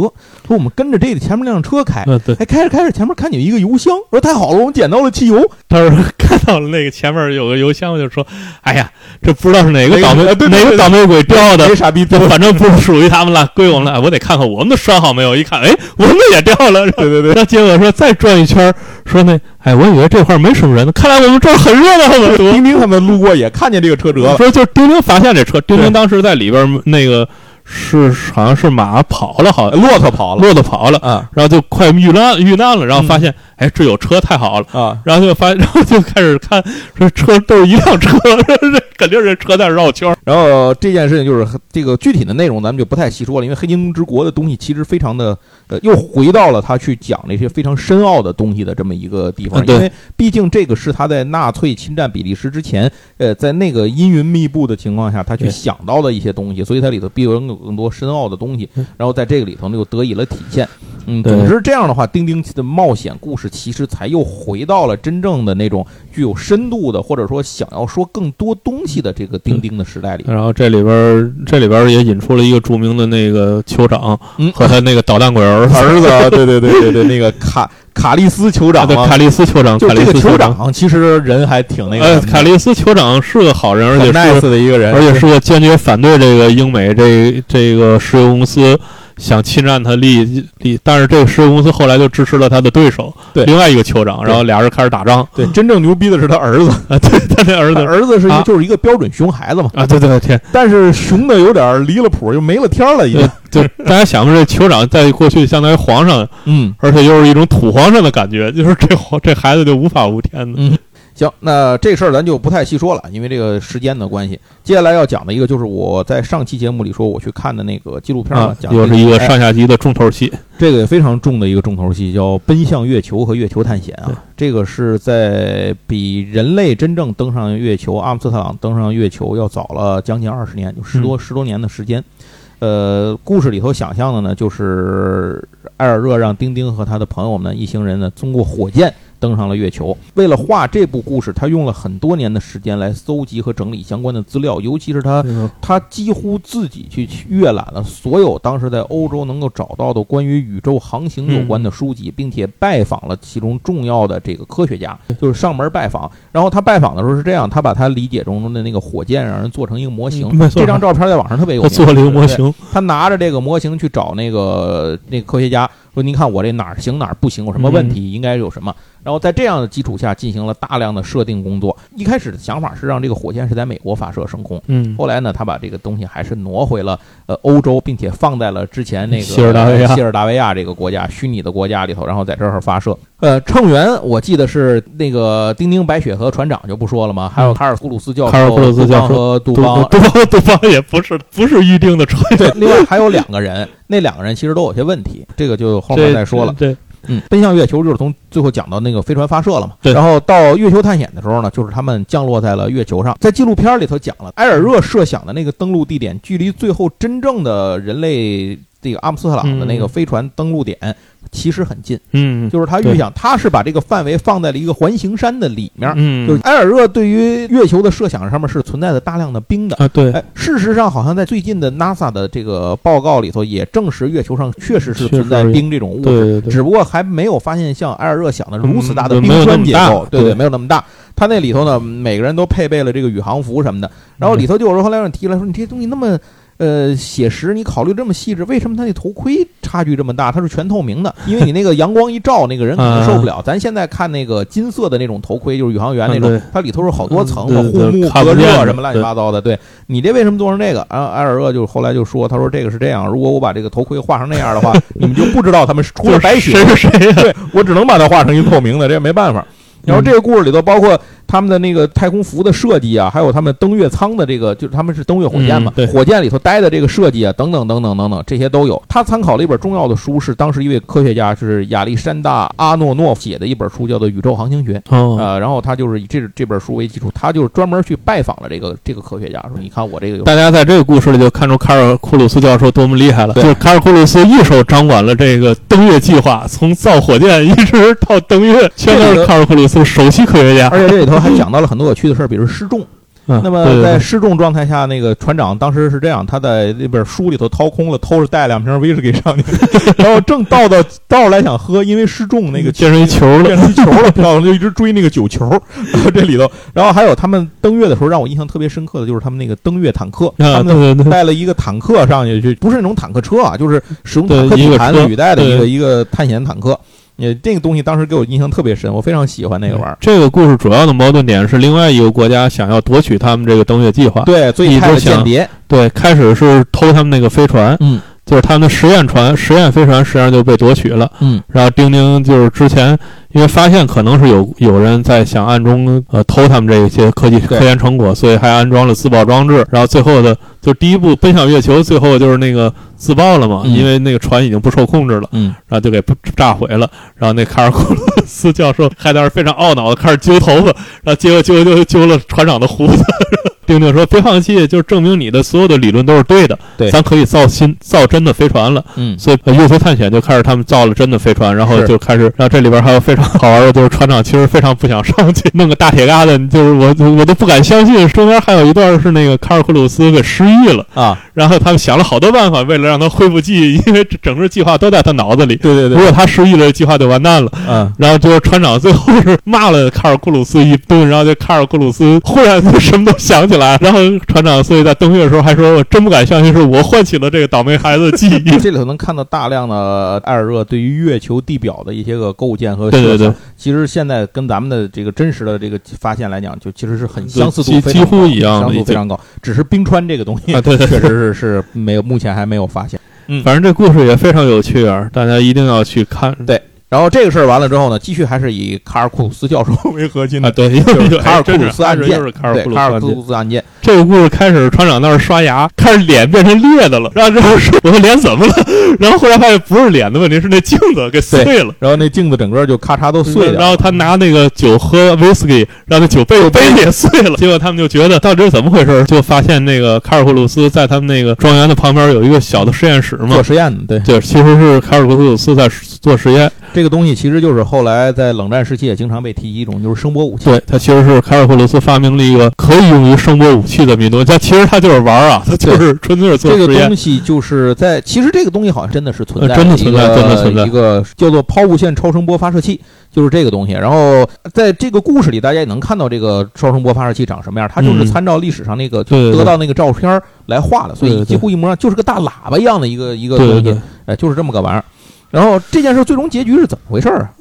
Speaker 1: 说我们跟着这个前面那辆车开。
Speaker 2: 嗯，对，
Speaker 1: 哎，开着开着，前面看见一个油箱，说太好了，我们捡到了汽油。
Speaker 2: 他说看到了那个前面有个油箱，就说：“哎呀，这不知道是哪个倒霉哪个倒霉鬼掉的，
Speaker 1: 傻逼
Speaker 2: 这反正不属于他们了，归我们了。我得看看我们的拴好没有。一看，哎，我们的也掉了。对对对。那结果说再转一圈，说那，哎，我以为这块没什么人呢，看来我们这儿很热闹了。[laughs]
Speaker 1: 丁丁他们路过也看见这个车辙了。
Speaker 2: 说就是丁丁发现这车，丁丁当时在里边那个是好像是马跑了，好像
Speaker 1: 骆驼跑了。
Speaker 2: 骆驼跑了，
Speaker 1: 啊
Speaker 2: 然后就快遇难遇难了，然后发
Speaker 1: 嗯。
Speaker 2: 现哎这有车太好了。
Speaker 1: 啊！
Speaker 2: 然后就发，然后就开始看，说车都是一辆车，[laughs] 这肯定是车在绕圈。
Speaker 1: 然后这件事情就是这个具体的内容，咱们就不太细说了，因为《黑金之国》的东西其实非常的，呃，又回到了他去讲那些非常深奥的东西的这么一个地方，因为毕竟这个是他在纳粹侵占比利时之前，呃，在那个阴云密布的情况下，他去想到的一些东西，所以它里头必有更多深奥的东西
Speaker 2: 嗯，
Speaker 1: 然后在这个里头呢又得以了体现。嗯，总之这样的话，丁丁的冒险故事其实才又回到了真正的那种具有深度的，或者说想要说更多东西的这个钉钉的时代里。
Speaker 2: 然后这里边这里边也引出了一个著名的那个酋长
Speaker 1: 嗯
Speaker 2: 和他那个捣蛋鬼儿。子，
Speaker 1: 儿子，[laughs] 对对对对对，那个卡卡利斯酋长嘛，
Speaker 2: 对卡利斯酋长，卡
Speaker 1: 就这个酋
Speaker 2: 利斯酋。
Speaker 1: 长，其实人还挺那个
Speaker 2: 卡利斯酋长是个好人，而且
Speaker 1: 很 nice 的一个人，
Speaker 2: 而且是个坚决反对这个英美这这个石油公司想侵占他利益利，但是这个石油公司后来就支持了他的对手，
Speaker 1: 对
Speaker 2: 另外一个酋长，然后俩人开始打仗。
Speaker 1: 对真正牛逼的是他儿子，
Speaker 2: 啊，对他那儿子
Speaker 1: 儿子是一
Speaker 2: 啊
Speaker 1: 就是一个标准熊孩子嘛，
Speaker 2: 啊，对对对，天，
Speaker 1: 但是熊的有点离了谱，又没了天了，已经
Speaker 2: 呃，就 [laughs] 大家想吧，这酋长在过去相当于皇上，
Speaker 1: 嗯。
Speaker 2: 而且又是一种土皇上的感觉，就是这这孩子就无法无天的。
Speaker 1: 嗯行，那这事儿咱就不太细说了，因为这个时间的关系。接下来要讲的一个就是我在上期节目里说我去看的那个纪录片讲
Speaker 2: 又是一个
Speaker 1: 哎
Speaker 2: 上下集的重头戏。
Speaker 1: 这个也非常重的一个重头戏，叫《奔向月球和月球探险》啊。这个是在比人类真正登上月球，阿姆斯特朗登上月球要早了将近二十年，就十多、十多年的时间。呃，故事里头想象的呢，就是艾尔热让丁丁和他的朋友们一行人呢，通过火箭登上了月球。为了画这部故事，他用了很多年的时间来搜集和整理相关的资料，尤其是他他几乎自己去阅览了所有当时在欧洲能够找到的关于宇宙航行有关的书籍，并且拜访了其中重要的这个科学家，就是上门拜访。然后他拜访的时候是这样，他把他理解中的那个火箭让人做成一个模型这张照片在网上特别有名。
Speaker 2: 他做了一个模，型，
Speaker 1: 他拿着这个模型去找那个那个科学家，说：“您看我这哪儿行哪儿不行，有什么问题，应该有什么？”然后在这样的基础下进行了大量的设定工作。一开始的想法是让这个火箭是在美国发射升空，
Speaker 2: 嗯，
Speaker 1: 后来呢，他把这个东西还是挪回了呃欧洲，并且放在了之前那个
Speaker 2: 西尔达维亚
Speaker 1: 西尔达维亚这个国家虚拟的国家里头，然后在这儿发射。呃，乘员我记得是那个丁丁、白雪和船长就不说了嘛，还有卡尔库鲁斯教授、
Speaker 2: 卡尔库鲁斯教授
Speaker 1: 杜邦和杜
Speaker 2: 杜
Speaker 1: 邦。
Speaker 2: 杜邦杜邦也不是不是预定的船，
Speaker 1: 对，另外还有两个人，那两个人其实都有些问题，这个就后面再说了。
Speaker 2: 对
Speaker 1: 嗯，奔向月球就是从最后讲到那个飞船发射了嘛，
Speaker 2: 对
Speaker 1: 然后到月球探险的时候呢，就是他们降落在了月球上。在纪录片里头讲了，埃尔热设想的那个登陆地点，距离最后真正的人类这个阿姆斯特朗的那个
Speaker 2: 嗯
Speaker 1: 飞船登陆点其实很近，
Speaker 2: 嗯
Speaker 1: 就是他预想他是把这个范围放在了一个环形山的里面。
Speaker 2: 嗯
Speaker 1: 就是埃尔热对于月球的设想上面是存在着大量的冰的，
Speaker 2: 啊对，
Speaker 1: 哎，事实上，好像在最近的 NASA 的这个报告里头也证实，月球上确实是存在冰这种物质，
Speaker 2: 对对对，
Speaker 1: 只不过还没有发现像埃尔热想的如此大的
Speaker 2: 嗯
Speaker 1: 冰川结构，对
Speaker 2: 对
Speaker 1: 没有那么大。他那里头呢，每个人都配备了这个宇航服什么的，然后里头就有人后来让提了说，你这些东西那么。呃，写实，你考虑这么细致，为什么他那头盔差距这么大？它是全透明的，因为你那个阳光一照，那个人可能受不了。咱现在看那个金色的那种头盔，就是宇航员那种它里头是好多层
Speaker 2: 嗯
Speaker 1: 的护目、隔热什么乱七八糟的。对你这为什么做成这个？然后埃尔厄就后来就说，他说这个是这样，如果我把这个头盔画成那样的话，[laughs] 你们就不知道他们出了白雪
Speaker 2: 谁是谁呀？
Speaker 1: 对我只能把它画成一透明的，这也没办法。然后这个故事里头包括他们的那个太空服的设计啊，还有他们登月舱的这个，就是他们是登月火箭嘛火箭里头待的这个设计啊，等等等等等等，这些都有。他参考了一本重要的书，是当时一位科学家是亚历山大阿诺诺夫写的一本书，叫做《宇宙航行学》。
Speaker 2: 哦，
Speaker 1: 呃，然后他就是以这这本书为基础，他就是专门去拜访了这个这个科学家，说你看我这个有
Speaker 2: 大家在这个故事里就看出卡尔库鲁斯教授多么厉害了。就是卡尔库鲁斯一手掌管了这个登月计划，从造火箭一直到登月，全都是卡尔库鲁斯首席科学家。
Speaker 1: 而且这里头还讲到了很多有趣的事儿，比如失重。
Speaker 2: 嗯
Speaker 1: 那么在失重状态下，那个船长当时是这样，他在那本书里头掏空了，偷着带两瓶威士忌上去，[laughs] 然后正倒到倒出来想喝，因为失重那个
Speaker 2: 变成一球了
Speaker 1: 变成一球了，漂亮就一直追那个酒球。然后这里头，然后还有他们登月的时候，让我印象特别深刻的就是他们那个登月坦克，
Speaker 2: 啊！
Speaker 1: 他们带了一个坦克上去，就不是那种坦克车啊，就是使用坦克履带的一个一个探险坦克。也这个东西当时给我印象特别深，我非常喜欢那个玩意儿。
Speaker 2: 这个故事主要的矛盾点是另外一个国家想要夺取他们这个登月计划。
Speaker 1: 对，最派的
Speaker 2: 一直想
Speaker 1: 间谍，
Speaker 2: 对，开始是偷他们那个飞船，
Speaker 1: 嗯
Speaker 2: 就是他们的实验船、实验飞船实际上就被夺取了。
Speaker 1: 嗯
Speaker 2: 然后丁丁就是之前因为发现可能是有有人在想暗中呃偷他们这些科技科研成果，所以还安装了自爆装置。然后最后的就第一步奔向月球，最后就是那个自爆了嘛，
Speaker 1: 嗯
Speaker 2: 因为那个船已经不受控制了，
Speaker 1: 嗯，
Speaker 2: 然后就给炸毁了。然后那卡尔库鲁斯教授还在那儿非常懊恼的开始揪头发，然后结果揪揪揪了船长的胡子。丁丁说：“别放弃，就是证明你的所有的理论都是对的。
Speaker 1: 对
Speaker 2: 咱可以造新造真的飞船了。
Speaker 1: 嗯
Speaker 2: 所以呃月球探险就开始他们造了真的飞船，然后就开始，然后这里边还有非常好玩的，就是船长其实非常不想上去，[laughs] 弄个大铁疙瘩，就是我我都不敢相信。中间还有一段是那个卡尔库鲁斯给失忆了，
Speaker 1: 啊，
Speaker 2: 然后他们想了好多办法，为了让他恢复记忆，因为整个计划都在他脑子里。
Speaker 1: 对对
Speaker 2: 如，果他失忆了，计划就完蛋了。
Speaker 1: 嗯，
Speaker 2: 然后就是船长最后是骂了卡尔库鲁斯一顿，然后就卡尔库鲁斯忽然就什么都想起来，然后船长所以在登月的时候还说：“我真不敢相信是我唤起了这个倒霉孩子的记忆。[laughs]
Speaker 1: 这里头能看到大量的艾尔热对于月球地表的一些个构建和”
Speaker 2: 对对对
Speaker 1: 设想，，其实现在跟咱们的这个真实的这个发现来讲，就其实是很相似度
Speaker 2: 几乎一样
Speaker 1: 相似度非常高。只是冰川这个东西
Speaker 2: 啊，对对
Speaker 1: 确实是是没有，目前还没有发现。
Speaker 2: 反正这故事也非常有趣啊，大家一定要去看。
Speaker 1: 然后这个事儿完了之后呢，继续还是以卡尔库鲁斯教授为核心的
Speaker 2: 啊，对，
Speaker 1: 就是卡尔库鲁斯案件，
Speaker 2: 又是卡尔库。鲁斯案件，这个故事开始，船长那儿刷牙，开始脸变成裂的了，然后之后说：“我的脸怎么了？” [laughs] 然后后来发现不是脸的问题，是那镜子给碎了。
Speaker 1: 然后那镜子整个就咔嚓都碎了，
Speaker 2: 然后他拿那个酒喝威士忌，让那酒杯杯也碎了。结果他们就觉得到底是怎么回事？就发现那个卡尔库鲁斯在他们那个庄园的旁边有一个小的实验室嘛
Speaker 1: 做，实验的，对。
Speaker 2: 对，其实是卡尔库鲁斯在做实验。
Speaker 1: 这个东西其实就是后来在冷战时期也经常被提及一种，就是声波武器。
Speaker 2: 对，它其实是凯尔霍罗斯发明了一个可以用于声波武器的密东西，它其实它就是玩儿啊，它就是纯粹是做
Speaker 1: 这个东。西就是在，其实这个东西好像真的是存在
Speaker 2: 呃真的存在
Speaker 1: 个
Speaker 2: 真的存在
Speaker 1: 一个叫做抛物线超声波发射器，就是这个东西。然后在这个故事里，大家也能看到这个超声波发射器长什么样，它就是
Speaker 2: 嗯
Speaker 1: 参照历史上那个得到那个照片来画的，所以几乎一模一样，就是个大喇叭一样的一个一个东西
Speaker 2: 对，，
Speaker 1: 哎，就是这么个玩意儿。然后这件事最终结局是怎么回事儿啊？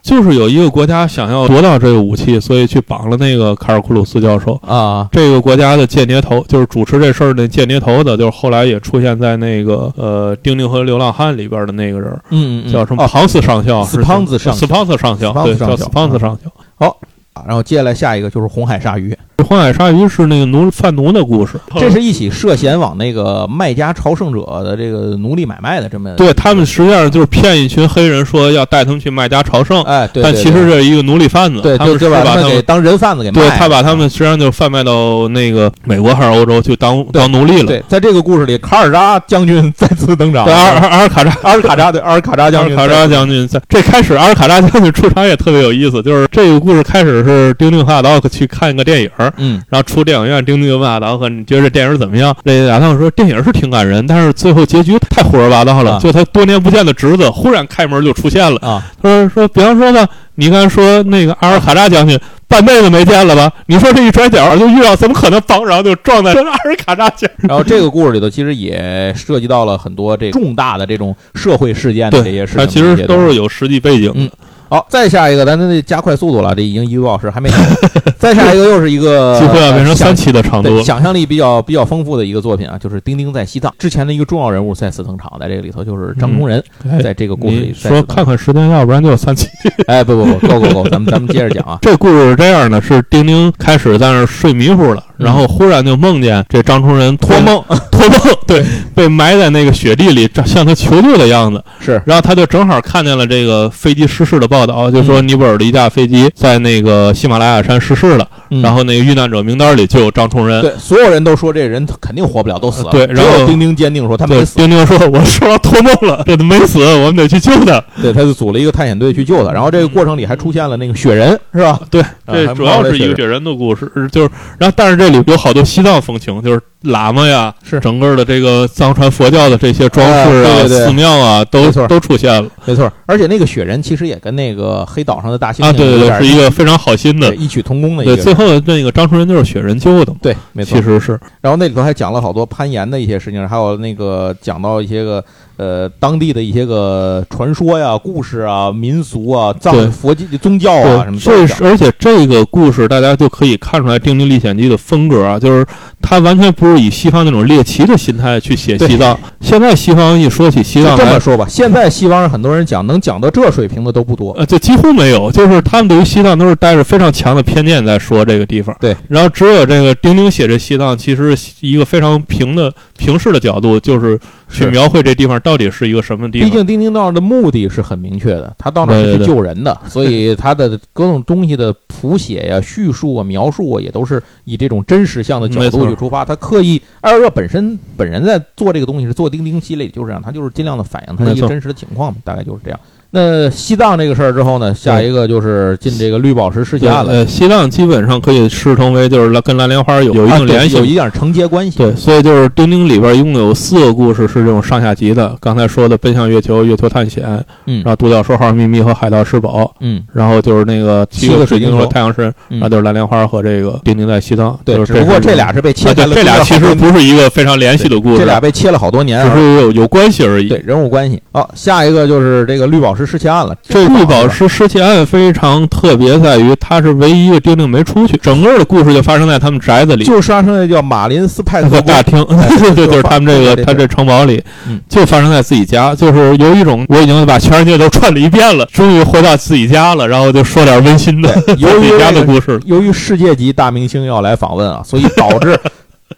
Speaker 2: 就是有一个国家想要夺到这个武器，所以去绑了那个卡尔库鲁斯教授。
Speaker 1: 啊，
Speaker 2: 这个国家的间谍头就是主持这事儿的间谍头的，就是后来也出现在那个呃《丁丁和流浪汉》里边的那个人，
Speaker 1: 嗯嗯嗯，
Speaker 2: 叫什么？
Speaker 1: 哦
Speaker 2: 庞斯上校，
Speaker 1: 斯庞兹上校
Speaker 2: 斯庞斯上校，对，叫斯庞斯上校。
Speaker 1: 啊然后接下来下一个就是红海鲨鱼，
Speaker 2: 红海鲨鱼是那个奴贩奴的故事，
Speaker 1: 这是一起涉嫌往那个卖家朝圣者的这个奴隶买卖的这么
Speaker 2: 对他们实际上就是骗一群黑人，说要带他们去卖家朝圣，
Speaker 1: 哎，对，
Speaker 2: 但其实是一个奴隶贩子，
Speaker 1: 对，
Speaker 2: 他们
Speaker 1: 是把
Speaker 2: 把他们。
Speaker 1: 他们给当人贩子给
Speaker 2: 对他把他们实际上就贩卖到那个美国还是欧洲去当当奴隶了。
Speaker 1: 对，在这个故事里，卡尔扎将军 [laughs] 再次登场，
Speaker 2: 对，阿尔阿尔卡扎
Speaker 1: 阿尔卡扎对阿尔卡扎将军，
Speaker 2: 尔卡扎将军在这开始，阿尔卡扎将军出场也特别有意思，就是这个故事开始是丁丁和阿道克去看一个电影，
Speaker 1: 嗯，
Speaker 2: 然后出电影院，丁丁就问阿道克：“你觉得这电影怎么样？”那阿道克说：“电影是挺感人，但是最后结局太胡说八道了。
Speaker 1: 啊
Speaker 2: 就他多年不见的侄子忽然开门就出现了。
Speaker 1: 啊，
Speaker 2: 他说：“说，比方说呢，你刚才说那个阿尔卡扎将军半辈子没见了吧？你说这一转角就遇到，怎么可能帮？然后就撞在 [laughs] 阿尔卡扎将军。
Speaker 1: 然后这个故事里头其实也涉及到了很多这重大的这种社会事件的这些事情，
Speaker 2: 它其实都是有实际背景的。
Speaker 1: 嗯好，再下一个，咱得加快速度了，这已经一个多小时还没讲。[laughs] 再下一个又是一个
Speaker 2: 几乎要变成
Speaker 1: 想
Speaker 2: 三期的长度，。
Speaker 1: 想象力比较比较丰富的一个作品啊，就是《丁丁在西藏》之前的一个重要人物再次登场，在这个里头就是张工仁，
Speaker 2: 哎
Speaker 1: 在这个故事里
Speaker 2: 你说看看时间，要不然就有三期。
Speaker 1: 哎，不不不，够够够，咱们咱们接着讲啊。[laughs]
Speaker 2: 这故事是这样的：是丁丁开始在那儿睡迷糊了，
Speaker 1: 嗯
Speaker 2: 然后忽然就梦见这张崇仁
Speaker 1: 托梦
Speaker 2: 托梦，对，被埋在那个雪地里，向他求救的样子。
Speaker 1: 是
Speaker 2: 然后他就正好看见了这个飞机失事的报道，就说尼泊尔的一架飞机在那个喜马拉雅山失事了，
Speaker 1: 嗯
Speaker 2: 然后那个遇难者名单里就有张崇仁。
Speaker 1: 对所有人都说这人肯定活不了，都死了。
Speaker 2: 对然后
Speaker 1: 丁丁坚定说他没，死。
Speaker 2: 丁丁说：“我受到托梦了，这都没死，我们得去救他。
Speaker 1: 对，他就组了一个探险队去救他。然后这个过程里还出现了那个雪人，是吧？”
Speaker 2: 对，
Speaker 1: 啊还
Speaker 2: 这主要是一个雪人的故事，就是，然后但是这里有好多西藏风情，就是喇嘛呀，
Speaker 1: 是
Speaker 2: 整个的这个藏传佛教的这些装饰啊、
Speaker 1: 哎对对对
Speaker 2: 寺庙啊，都都出现了
Speaker 1: 没错。而且那个雪人其实也跟那个黑岛上的大猩猩
Speaker 2: 啊！对对对，
Speaker 1: 有点
Speaker 2: 是一个非常好心的。
Speaker 1: 异曲同工的一
Speaker 2: 对，
Speaker 1: 个。
Speaker 2: 最后的那个张纯仁就是雪人救的嘛，
Speaker 1: 对，没错
Speaker 2: 其。实是
Speaker 1: 然后那里头还讲了好多攀岩的一些事情，还有那个讲到一些个呃当地的一些个传说呀、故事啊、民俗啊、藏佛教宗教啊什么
Speaker 2: 对，
Speaker 1: 都讲。
Speaker 2: 这是而且这个故事大家就可以看出来《丁丁历险记》的风格啊，就是它完全不是以西方那种猎奇的心态去写西藏。现在西方一说起西藏，
Speaker 1: 这么说吧，现在西方人很多人讲能讲到这水平的都不多。
Speaker 2: 呃，就几乎没有，就是他们对于西藏都是带着非常强的偏见在说这个地方。
Speaker 1: 对，
Speaker 2: 然后只有这个丁丁写这西藏，其实一个非常平的平视的角度，就是去描绘这地方到底是一个什么地方。
Speaker 1: 毕竟丁丁道的目的是很明确的，他到那儿是去
Speaker 2: 对对对
Speaker 1: 救人的，[laughs] 所以他的各种东西的谱写呀、叙述啊、描述啊，也都是以这种真实向的角度去出发。他刻意，艾尔热本身本人在做这个东西是做丁丁系列，就是这样，他就是尽量的反映他的一个真实的情况嘛，大概就是这样。那西藏这个事儿之后呢，下一个就是进这个绿宝石世界了，
Speaker 2: 呃，西藏基本上可以视同为就是跟蓝莲花有有一定联系
Speaker 1: 有一点承接关系。
Speaker 2: 对，所以就是钉钉里边一共有四个故事是这种上下集的。刚才说的奔向月球、月球探险，
Speaker 1: 嗯
Speaker 2: 然后独角兽号秘密和海盗施宝，
Speaker 1: 嗯，
Speaker 2: 然后就是那个
Speaker 1: 七个
Speaker 2: 水晶和太阳神，
Speaker 1: 嗯
Speaker 2: 然后就是蓝莲花和这个钉钉在西藏。
Speaker 1: 对，不过这俩是被切了，
Speaker 2: 这俩其实不是一个非常联系的故事，
Speaker 1: 这俩被切了好多年啊，
Speaker 2: 只是有有关系而已。
Speaker 1: 对人物关系。好，下一个就是这个绿宝石师失窃案了。
Speaker 2: 这绿宝
Speaker 1: 石
Speaker 2: 石失窃案非常特别，在于它是唯一一个丁丁没出去，整个的故事就发生在他们宅子里。
Speaker 1: 就发生在叫马林斯派特
Speaker 2: 大厅，对对，就是他们这个他这城堡里
Speaker 1: 嗯，
Speaker 2: 就发生在自己家，就是有一种我已经把全世界都串了一遍了，终于回到自己家了，然后就说点温馨的
Speaker 1: 对 [laughs] 由于
Speaker 2: 自己家的故事。
Speaker 1: 由于世界级大明星要来访问啊，所以导致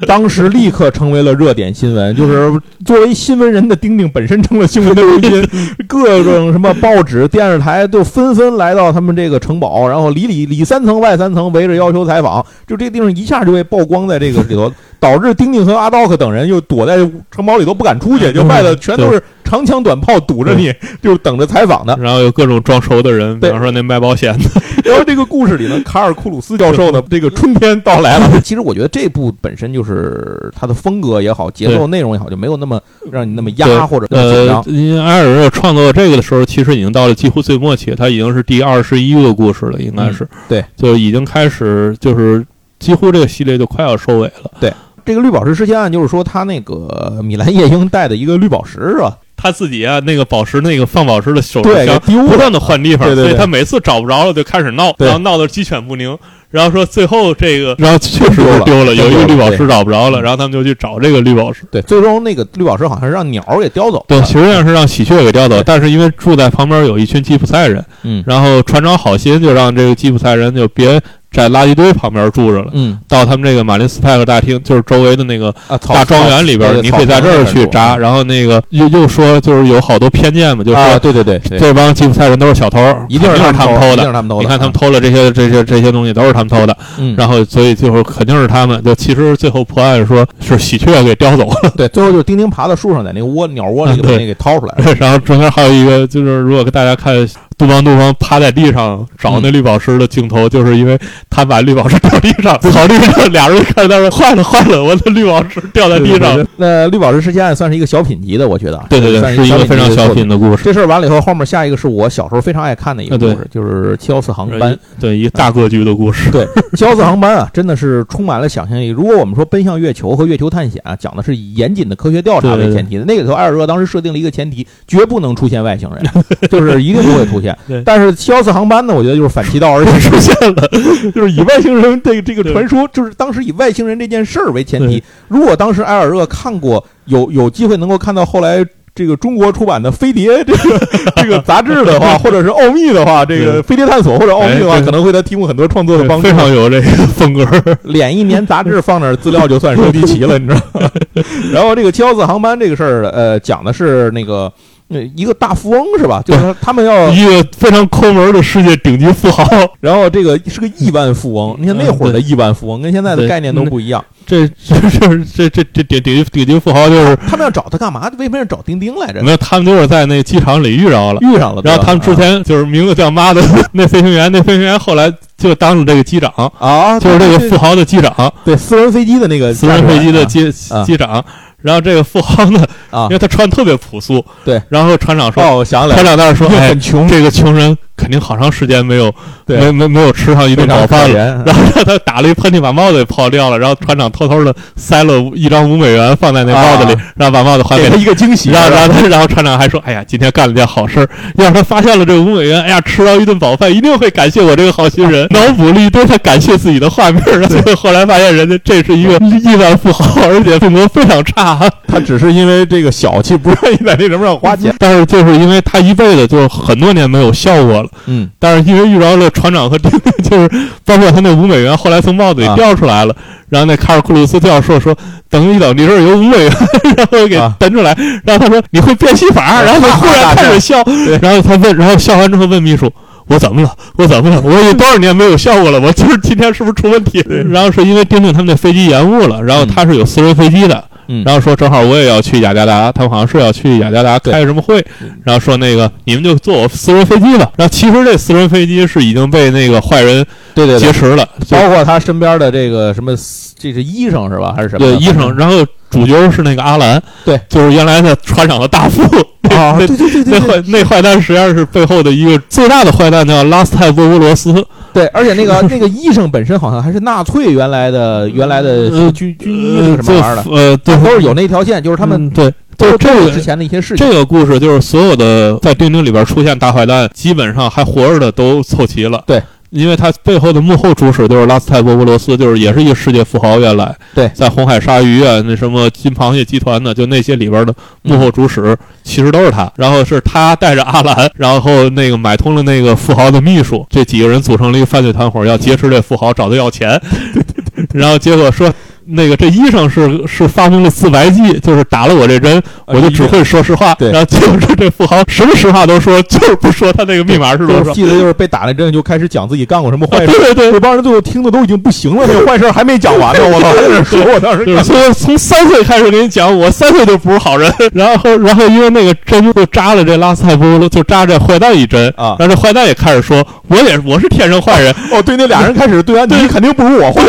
Speaker 1: [laughs] 当时立刻成为了热点新闻。就是作为新闻人的丁丁本身成了新闻的中心，[laughs] 各种什么报纸、电视台都纷纷来到他们这个城堡，然后里里里三层外三层围着要求采访。就这地方一下就被曝光在这个里头，导致丁丁和阿道克等人又躲在城堡里都不敢出去，就外头全都是长枪短炮堵着你，就是等着采访的。
Speaker 2: 然后有各种装熟的人，比方说那卖保险的，[laughs]
Speaker 1: 然后这个故事里呢，卡尔库鲁斯教授呢，这个春天到来了。[laughs] 其实我觉得这部本身就是它的风格也好，节奏内容也好，就没有那么让你那么压或者
Speaker 2: 呃
Speaker 1: 张。，
Speaker 2: 因为埃尔热创作这个的时候，其实已经到了几乎最末期，他已经是第二十一个故事了，应该是、
Speaker 1: 对，
Speaker 2: 就已经开始就是几乎这个系列就快要收尾了。
Speaker 1: 对这个绿宝石失窃案就是说，他那个米兰夜莺带的一个绿宝石是吧？
Speaker 2: 他自己啊，那个宝石那个放宝石的手
Speaker 1: 对。
Speaker 2: 不断的换地方，
Speaker 1: 对对对
Speaker 2: 所以他每次找不着了就开始闹，然后闹得鸡犬不宁。然后说最后这个，然后确实
Speaker 1: 丢了
Speaker 2: 是丢了，有一个绿宝石找不着了，
Speaker 1: 嗯
Speaker 2: 然后他们就去找这个绿宝石。
Speaker 1: 对，最终那个绿宝石好像是让鸟儿给叼走了。
Speaker 2: 对，实际上是让喜鹊给叼走，但是因为住在旁边有一群吉普赛人，
Speaker 1: 嗯
Speaker 2: 然后船长好心就让这个吉普赛人就别在垃圾堆旁边住着了，
Speaker 1: 嗯
Speaker 2: 到他们这个马林斯派克大厅，就是周围的那个大庄园里边，
Speaker 1: 对
Speaker 2: 你可以在这儿去扎。然后那个又又说就是有好多偏见嘛，就
Speaker 1: 啊，
Speaker 2: 说
Speaker 1: 对对对对，
Speaker 2: 这帮吉普赛人都是小偷，
Speaker 1: 一定
Speaker 2: 是
Speaker 1: 他偷一定
Speaker 2: 他们偷的。
Speaker 1: 是他们偷的。
Speaker 2: 你看他们
Speaker 1: 啊，
Speaker 2: 偷了这些这些这些东西都是他们偷的，
Speaker 1: 嗯，
Speaker 2: 然后所以最后肯定是他们。就其实最后破案说是喜鹊给叼走了，[laughs]
Speaker 1: 对，最后就是丁丁爬到树上，在那个窝鸟窝里就把
Speaker 2: 对
Speaker 1: 那给掏出来了。[laughs]
Speaker 2: 然后中间还有一个就是如果大家看杜邦杜邦趴在地上找那绿宝石的镜头，就是因为他把绿宝石掉地上，草地上俩人看到坏了坏了，[laughs] 我的绿宝石掉在地上。
Speaker 1: 那绿宝石事件案算是一个小品级的，我觉得。
Speaker 2: 对对对，
Speaker 1: 算
Speaker 2: 是一个非常小
Speaker 1: 品的
Speaker 2: 故事。
Speaker 1: 这事儿完了以后，后面下一个是我小时候非常爱看的一个故事，就是七幺四航班。
Speaker 2: 对一个大格局的故事。
Speaker 1: 对，七幺四航班啊，真的是充满了想象力。如果我们说奔向月球和月球探险啊，讲的是以严谨的科学调查为前提的，那个时候艾尔热当时设定了一个前提，绝不能出现外星人，[laughs] 就是一定不会出现
Speaker 2: 对。
Speaker 1: 但是七幺四航班呢，我觉得就是反其道而行 [laughs] 出现了，就是以外星人这个这个传说，就是当时以外星人这件事儿为前提。如果当时埃尔热看过，有有机会能够看到后来。这个中国出版的《飞碟》这个 [laughs] 这个杂志的话，或者是奥秘的话，这个《飞碟探索》或者奥秘的话，可能会他提供很多创作的帮助。
Speaker 2: 非常有这个风格。
Speaker 1: 脸一年杂志放那儿资料就算收集齐了，你知道吗？[laughs] 然后这个七幺四航班这个事儿，呃，讲的是那个呃一个大富翁是吧？就是他他们要，
Speaker 2: 一个非常抠门的世界顶级富豪，[laughs]
Speaker 1: 然后这个是个亿万富翁。你看那会儿的亿万富翁跟现在的概念都不一样。
Speaker 2: 这这这这这这顶顶级顶级富豪就是
Speaker 1: 他们要找他干嘛？为什么要找丁丁来着？
Speaker 2: 没有，他们就是在那机场里遇着了。
Speaker 1: 遇上了，
Speaker 2: 然后他们之前就是名字叫妈的那飞行员，那飞行员后来就当了这个机长，
Speaker 1: 啊，
Speaker 2: 就是这个富豪的机长，
Speaker 1: 对私人飞机的那个
Speaker 2: 私人飞机的机
Speaker 1: 啊
Speaker 2: 机长。然后这个富豪呢，
Speaker 1: 啊。
Speaker 2: 因为他穿特别朴素，
Speaker 1: 对。
Speaker 2: 然后船长说，
Speaker 1: 哦，我想起来了，
Speaker 2: 船长在那说，哎
Speaker 1: 很，穷，
Speaker 2: 这个穷人肯定好长时间没有
Speaker 1: 对
Speaker 2: 没没没有吃上一顿饱饭了。然后让他打了一喷嚏，把帽子给泡掉了。然后船长偷偷的塞了一张五美元放在那帽子里，
Speaker 1: 啊
Speaker 2: 然后把帽子还给他。
Speaker 1: 一个惊喜，
Speaker 2: 然后，然后，然后船长还说：“哎呀，今天干了件好事儿。要是他发现了这个五美元，哎呀，吃到一顿饱饭，一定会感谢我这个好心人。”脑补了一堆他感谢自己的画面，然后 [laughs] 后来发现人家这是一个亿万富豪，而且性格非常差。
Speaker 1: 他只是因为这个小气，不愿意在那什么上花钱。
Speaker 2: 但是就是因为他一辈子就是很多年没有笑过了，
Speaker 1: 嗯，
Speaker 2: 但是因为遇着了船长和丁丁，[laughs] 就是包括他那五美元，后来从帽子里
Speaker 1: 啊
Speaker 2: 掉出来了。然后那卡尔库鲁斯教授说：“等一等，你这儿有五美元，[laughs] 然后给
Speaker 1: 啊
Speaker 2: 蹬出来。然后他说：“你会变戏法？” [laughs] 然后他忽然开始笑。然后他问，然后笑完之后问秘书：“我怎么了？我怎么了？我有多少年没有笑过了？我就是今天是不是出问题？”然后是因为丁丁他们那飞机延误了，然后他是有私人飞机的。
Speaker 1: 嗯
Speaker 2: 然后说正好我也要去雅加达，他们好像是要去雅加达开什么会，然后说那个你们就坐我私人飞机吧。然后其实这私人飞机是已经被那个坏人
Speaker 1: 对对对
Speaker 2: 劫，持了，
Speaker 1: 包括他身边的这个什么，这是医生是吧？还是什么？
Speaker 2: 对医生。然后主角是那个阿兰，
Speaker 1: 对，
Speaker 2: 就是原来的船长的大副。[laughs]
Speaker 1: 啊，对对对对，
Speaker 2: 那坏那坏蛋实际上是背后的一个最大的坏蛋，叫拉斯泰波波罗斯。
Speaker 1: 对，而且那个那个医生本身好像还是纳粹原来的原来的
Speaker 2: 呃
Speaker 1: 军军医是什么玩意儿的，
Speaker 2: 呃，对，
Speaker 1: 都是有那条线，就是他们
Speaker 2: 嗯对，
Speaker 1: 都
Speaker 2: 就是这个
Speaker 1: 之前的一些事情。
Speaker 2: 这个故事就是所有的在钉钉里边出现大坏蛋，基本上还活着的都凑齐了。
Speaker 1: 对，
Speaker 2: 因为他背后的幕后主使就是拉斯泰波波罗斯，就是也是一个世界富豪。原来
Speaker 1: 对
Speaker 2: 在红海鲨鱼啊，那什么金螃蟹集团的，就那些里边的幕后主使，其实都是他。然后是他带着阿兰，然后那个买通了那个富豪的秘书，这几个人组成了一个犯罪团伙，要劫持这富豪，找他要钱。[laughs] 然后结果说。那个这医生是是发明了自白剂，就是打了我这针，我就只会说实话。
Speaker 1: 对。
Speaker 2: 然后结果是这富豪什么实话都说，就是不说他那个密码是多少。
Speaker 1: 记得就是被打了针就开始讲自己干过什么坏事，
Speaker 2: 对对对，
Speaker 1: 这帮人最后听的都已经不行了，那个坏事还没讲完呢，[laughs] 我操，还在那说，我当时
Speaker 2: 就从从三岁开始给你讲，我三岁就不是好人，[laughs] 然后然后因为那个针就扎了这拉斯泰波罗，就扎这坏蛋一针。
Speaker 1: 啊。
Speaker 2: 然后这坏蛋也开始说，我也我是天生坏人，
Speaker 1: 哦，对，那俩人开始对啊，你肯定不如我坏。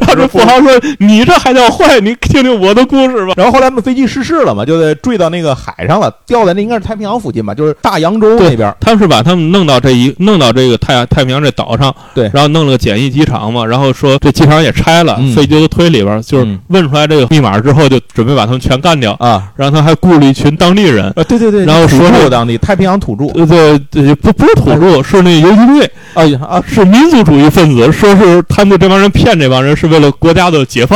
Speaker 2: 然后这富豪说 [laughs] 你这还叫坏？你听听我的故事吧。
Speaker 1: 然后后来他们飞机失事了嘛，就得坠到那个海上了，掉在那应该是太平洋附近吧，就是大洋洲那边。
Speaker 2: 他们是把他们弄到这一弄到这个太太平洋这岛上，
Speaker 1: 对。
Speaker 2: 然后弄了个简易机场嘛，然后说这机场也拆了，
Speaker 1: 嗯。
Speaker 2: 飞机都推里边，就是
Speaker 1: 嗯
Speaker 2: 问出来这个密码之后，就准备把他们全干掉，
Speaker 1: 啊。
Speaker 2: 然后他还雇了一群当地人，
Speaker 1: 啊，对对对，
Speaker 2: 然后
Speaker 1: 土
Speaker 2: 说是
Speaker 1: 著当地太平洋土著，
Speaker 2: 呃，对对，不不是土著，是那游击队，
Speaker 1: 哎呀啊，
Speaker 2: 是民族主义分子，说是他们这帮人骗这帮人是为了国家的解放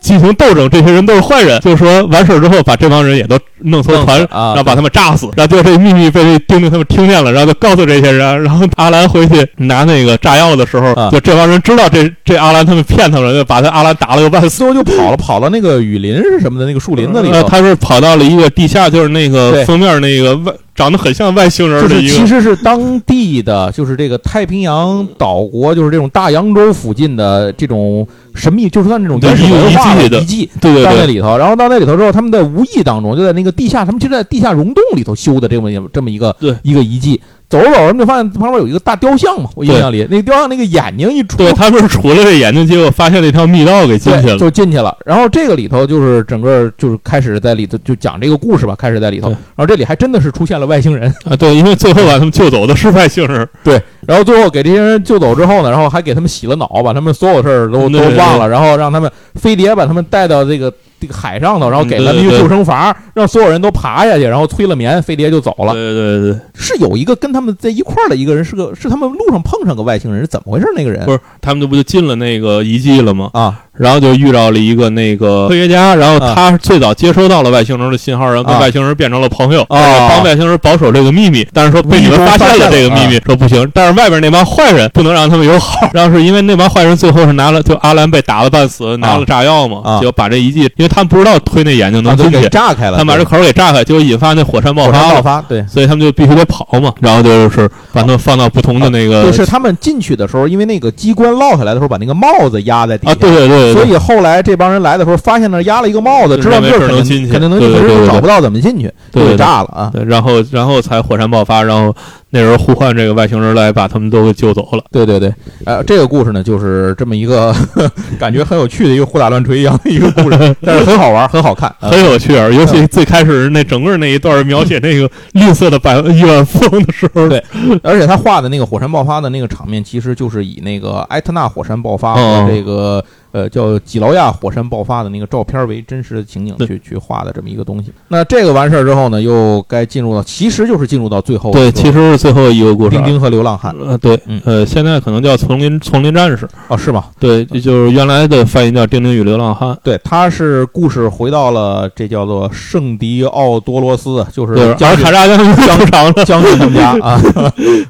Speaker 2: 进行斗争，这些人都是坏人，就是说完事儿之后把这帮人也都弄艘船，
Speaker 1: 啊
Speaker 2: 然后把他们炸死，然后就这秘密被这丁丁他们听见了，然后就告诉这些人，[laughs] 然后阿兰回去拿那个炸药的时候，
Speaker 1: 啊。
Speaker 2: 就这帮人知道这这阿兰他们骗他们，就把他阿兰打了个半死。
Speaker 1: 最后就跑了，跑到那个雨林是什么的那个树林子里
Speaker 2: 呃，他是跑到了一个地下，就是那个封面那个外长得很像外星人
Speaker 1: 就是
Speaker 2: 的一个，
Speaker 1: 其实是当地的，就是这个太平洋岛国，就是这种大洋洲附近的这种神秘，就是算这种原始文化
Speaker 2: 遗迹的
Speaker 1: 遗迹，
Speaker 2: 对对对，
Speaker 1: 到那里头，然后到那里头之后，他们在无意当中就在那个地下，他们就在地下溶洞里头修的这么一这么一个
Speaker 2: 对
Speaker 1: 一个遗迹。走着走着，就发现旁边有一个大雕像嘛，我印象里那个雕像那个眼睛一出，
Speaker 2: 对，他们是杵了这眼睛，结果发现了一条密道给进去，了。
Speaker 1: 就进去了。然后这个里头就是整个就是开始在里头就讲这个故事吧，开始在里头。然后这里还真的是出现了外星人，
Speaker 2: 啊，对，因为最后把他们救走的是外星人，[laughs] 对
Speaker 1: 然后最后给这些人救走之后呢，然后还给他们洗了脑，把他们所有事儿都都忘了，然后让他们飞碟把他们带到这个这个海上头，然后给
Speaker 2: 嗯
Speaker 1: 他们一个救生筏，让所有人都爬下去，然后催了眠，飞碟就走了。
Speaker 2: 对对对，
Speaker 1: 是有一个跟他们在一块儿的一个人，是个是他们路上碰上个外星人，是怎么回事？那个人
Speaker 2: 不是他们这不就进了那个遗迹了吗？
Speaker 1: 啊
Speaker 2: 然后就遇到了一个那个科学家，然后他最早接收到了外星人的信号，然后跟
Speaker 1: 啊
Speaker 2: 外星人变成了朋友，
Speaker 1: 哦
Speaker 2: 帮外星人保守这个秘密。但是说被你们发现了这个秘密，说不行。但是外边那帮坏人不能让他们有好。[laughs] 然后是因为那帮坏人最后是拿了，就阿兰被打了半死，拿了炸药嘛，
Speaker 1: 啊
Speaker 2: 就把这遗迹，因为他们不知道推那眼睛能进去，
Speaker 1: 炸开了，
Speaker 2: 他们把这口给炸开，结果引发那火山爆发了。
Speaker 1: 爆发，对。
Speaker 2: 所以他们就必须得跑嘛，然后就是把他们放到不同的那个
Speaker 1: 就，是他们进去的时候，因为那个机关落下来的时候，把那个帽子压在底下。
Speaker 2: 啊，对对对，对
Speaker 1: 所以后来这帮人来的时候，发现那儿压了一个帽子，知道这儿肯
Speaker 2: 认为是能进去。
Speaker 1: 定肯定能进，
Speaker 2: 对对对对
Speaker 1: 可是又找不到怎么进去，就给
Speaker 2: 对。对
Speaker 1: 炸了啊！
Speaker 2: 对，然后然后才火山爆发，然后那人呼唤这个外星人来把他们都给救走了。
Speaker 1: 对对对，呃，这个故事呢，就是这么一个 [laughs] 感觉很有趣的一个胡打乱锤一样的一个故事，[laughs] 但是很好玩，很好看。啊。
Speaker 2: 很有趣儿，尤其最开始那整个那一段描写那个绿色的百亿万富翁的时候，
Speaker 1: 对而且他画的那个火山爆发的那个场面，其实就是以那个埃特纳火山爆发
Speaker 2: 哦。
Speaker 1: 和这个呃叫几劳亚火山爆发的那个照片为真实的情景去去画的这么一个东西。那这个完事儿之后呢，又该进入到，其实就是进入到最后
Speaker 2: 对，其实是最后一个故事
Speaker 1: 丁。丁和流浪汉。
Speaker 2: 呃，对
Speaker 1: 嗯，
Speaker 2: 呃，现在可能叫丛林丛林战士，
Speaker 1: 哦，是吗？
Speaker 2: 对，这就是原来的翻译叫《丁丁与流浪汉》，
Speaker 1: 对，他是故事回到了这叫做圣迪奥多罗斯，就是
Speaker 2: 对，
Speaker 1: 将军。
Speaker 2: 阿尔卡扎将军出场了，
Speaker 1: 将军他们家。[laughs] 啊，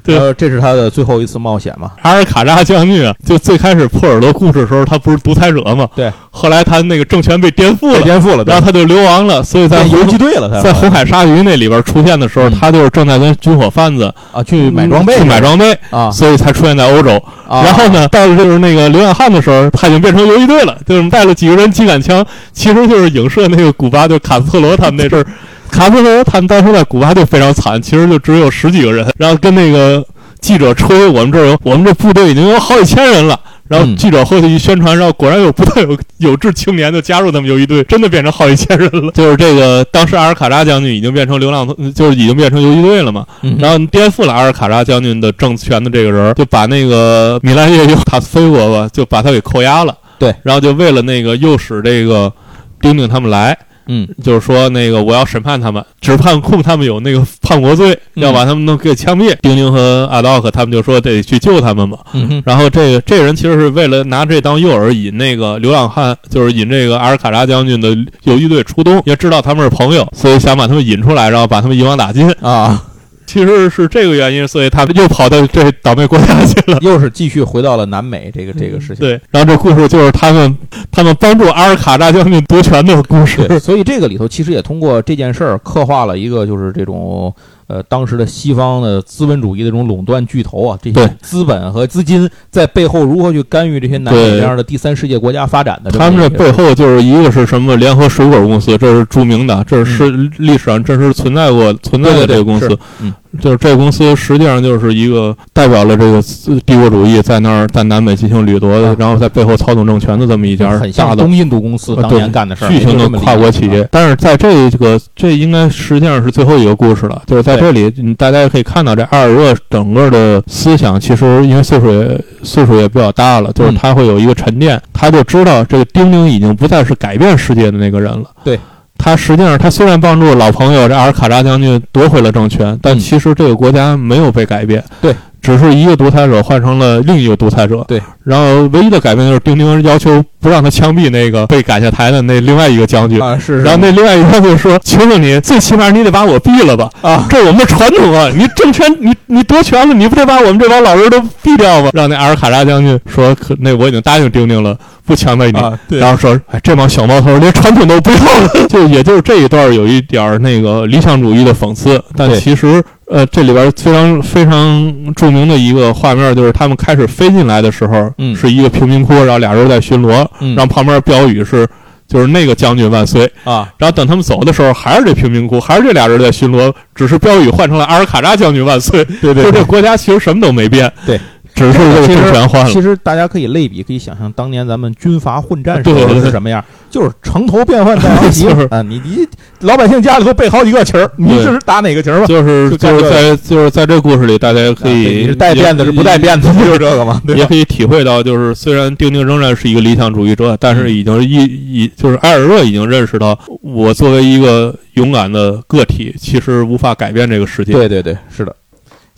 Speaker 2: 对。
Speaker 1: 呃，这是他的最后一次冒险嘛？
Speaker 2: 阿尔卡扎将军啊，就最开始破耳朵故事的时候，他不是独裁者嘛？
Speaker 1: 对，
Speaker 2: 后来他那个政权被颠覆了，
Speaker 1: 被颠覆了，
Speaker 2: 然后他就流亡了，所以在
Speaker 1: 游
Speaker 2: 红
Speaker 1: 击队了，他
Speaker 2: 在红海鲨鱼那里边出现的时候，
Speaker 1: 嗯
Speaker 2: 他就是正在跟军火贩子
Speaker 1: 啊去买装备
Speaker 2: 去买装备，
Speaker 1: 啊，
Speaker 2: 所以才出现在欧洲。
Speaker 1: 啊
Speaker 2: 然后呢，到了就是那个流浪汉的时候，他已经变成游击队了，就是带了几个人机杆枪，其实就是影射那个古巴，就卡斯特罗他们那阵儿。[laughs] 卡斯特罗他们当时在古巴就非常惨，其实就只有十几个人，然后跟那个记者吹，我们这儿有，我们这部队已经有好几千人了。然后
Speaker 1: 嗯
Speaker 2: 记者后去一宣传，然后果然有不太有有志青年就加入他们游击队，真的变成好几千人了。就是这个，当时阿尔卡扎将军已经变成流浪，就是已经变成游击队了嘛。
Speaker 1: 嗯
Speaker 2: 然后颠覆了阿尔卡扎将军的政权的这个人，就把那个 [laughs] 米兰叶尤塔斯菲伯吧，就把他给扣押了。
Speaker 1: 对，
Speaker 2: 然后就为了那个诱使这个丁丁他们来，
Speaker 1: 嗯
Speaker 2: 就是说那个我要审判他们，只判控他们有那个叛国罪，
Speaker 1: 嗯
Speaker 2: 要把他们都给枪毙。丁丁和阿道克他们就说得去救他们嘛。
Speaker 1: 嗯
Speaker 2: 然后这个这个人其实是为了拿这当诱饵，引那个流浪汉，就是引这个阿尔卡扎将军的游击队出动，也知道他们是朋友，所以想把他们引出来，然后把他们一网打尽。
Speaker 1: 啊，
Speaker 2: 其实是这个原因，所以他们又跑到这倒霉国家去了。[laughs]
Speaker 1: 又是继续回到了南美这个这个事情。
Speaker 2: 对，然后这故事就是他们他们帮助阿尔卡扎将军夺权的故事。
Speaker 1: 对，所以这个里头其实也通过这件事儿刻画了一个就是这种呃当时的西方的资本主义的这种垄断巨头啊，这些资本和资金在背后如何去干预这些南美这样的第三世界国家发展的
Speaker 2: 他们这背后就是一个是什么联合水果公司，这是著名的，这是历史上真实存在过存在的这个公司
Speaker 1: 是。嗯
Speaker 2: 就是这个公司实际上就是一个代表了这个帝国主义在那儿在南美进行掠夺
Speaker 1: 啊，
Speaker 2: 然后在背后操纵政权的这么一家
Speaker 1: 很
Speaker 2: 大的
Speaker 1: 像东印度公司当年干的事儿，
Speaker 2: 巨型的跨国企业。但是在这个这应该实际上是最后一个故事了，就是在这里，嗯大家也可以看到这阿尔热整个的思想，其实因为岁数也岁数也比较大了，就是
Speaker 1: 嗯
Speaker 2: 他会有一个沉淀，他就知道这个丁丁已经不再是改变世界的那个人了。
Speaker 1: 对。
Speaker 2: 他实际上，他虽然帮助老朋友这阿尔卡扎将军夺回了政权，但
Speaker 1: 嗯
Speaker 2: 其实这个国家没有被改变。
Speaker 1: 对，
Speaker 2: 只是一个独裁者换成了另一个独裁者。
Speaker 1: 对，
Speaker 2: 然后唯一的改变就是丁丁要求不让他枪毙那个被赶下台的那另外一个将军。
Speaker 1: 啊，是，是
Speaker 2: 然后那另外一个将军说：“求求你，最起码你得把我毙了吧？
Speaker 1: 啊，
Speaker 2: 这我们的传统啊！你政权，你你夺权了，你不得把我们这帮老人都毙掉吗？”让那阿尔卡扎将军说：“可那我已经答应丁丁了，不强的你。
Speaker 1: 啊，对，
Speaker 2: 然后说：“哎，这帮小毛头连传统都不要了。[laughs] ”就也就是这一段有一点那个理想主义的讽刺，但其实呃，这里边非常非常著名的一个画面就是他们开始飞进来的时候，
Speaker 1: 嗯。
Speaker 2: 是一个贫民窟，然后俩人在巡逻，
Speaker 1: 嗯。
Speaker 2: 然后旁边标语是就是那个将军万岁。
Speaker 1: 啊，
Speaker 2: 然后等他们走的时候，还是这贫民窟，还是这俩人在巡逻，只是标语换成了阿尔卡扎将军万岁。
Speaker 1: 对
Speaker 2: 就这国家其实什么都没变，
Speaker 1: 对，
Speaker 2: 只是这个
Speaker 1: 其实
Speaker 2: 政权换了。
Speaker 1: 其实大家可以类比，可以想象当年咱们军阀混战时候是什么样，就是城头变换大王旗
Speaker 2: 就是
Speaker 1: 啊！你你老百姓家里头备好几个旗儿，你
Speaker 2: 对
Speaker 1: 是打哪个旗儿吧？
Speaker 2: 就是就是在就是在这故事里，大家可以
Speaker 1: 带辫子是不带辫子，就是这个嘛，对？
Speaker 2: 也可以体会到，就是虽然丁丁仍然是一个理想主义者，但是已经一已就是埃尔热已经认识到，我作为一个勇敢的个体，其实无法改变这个世界。
Speaker 1: 对对对，是的。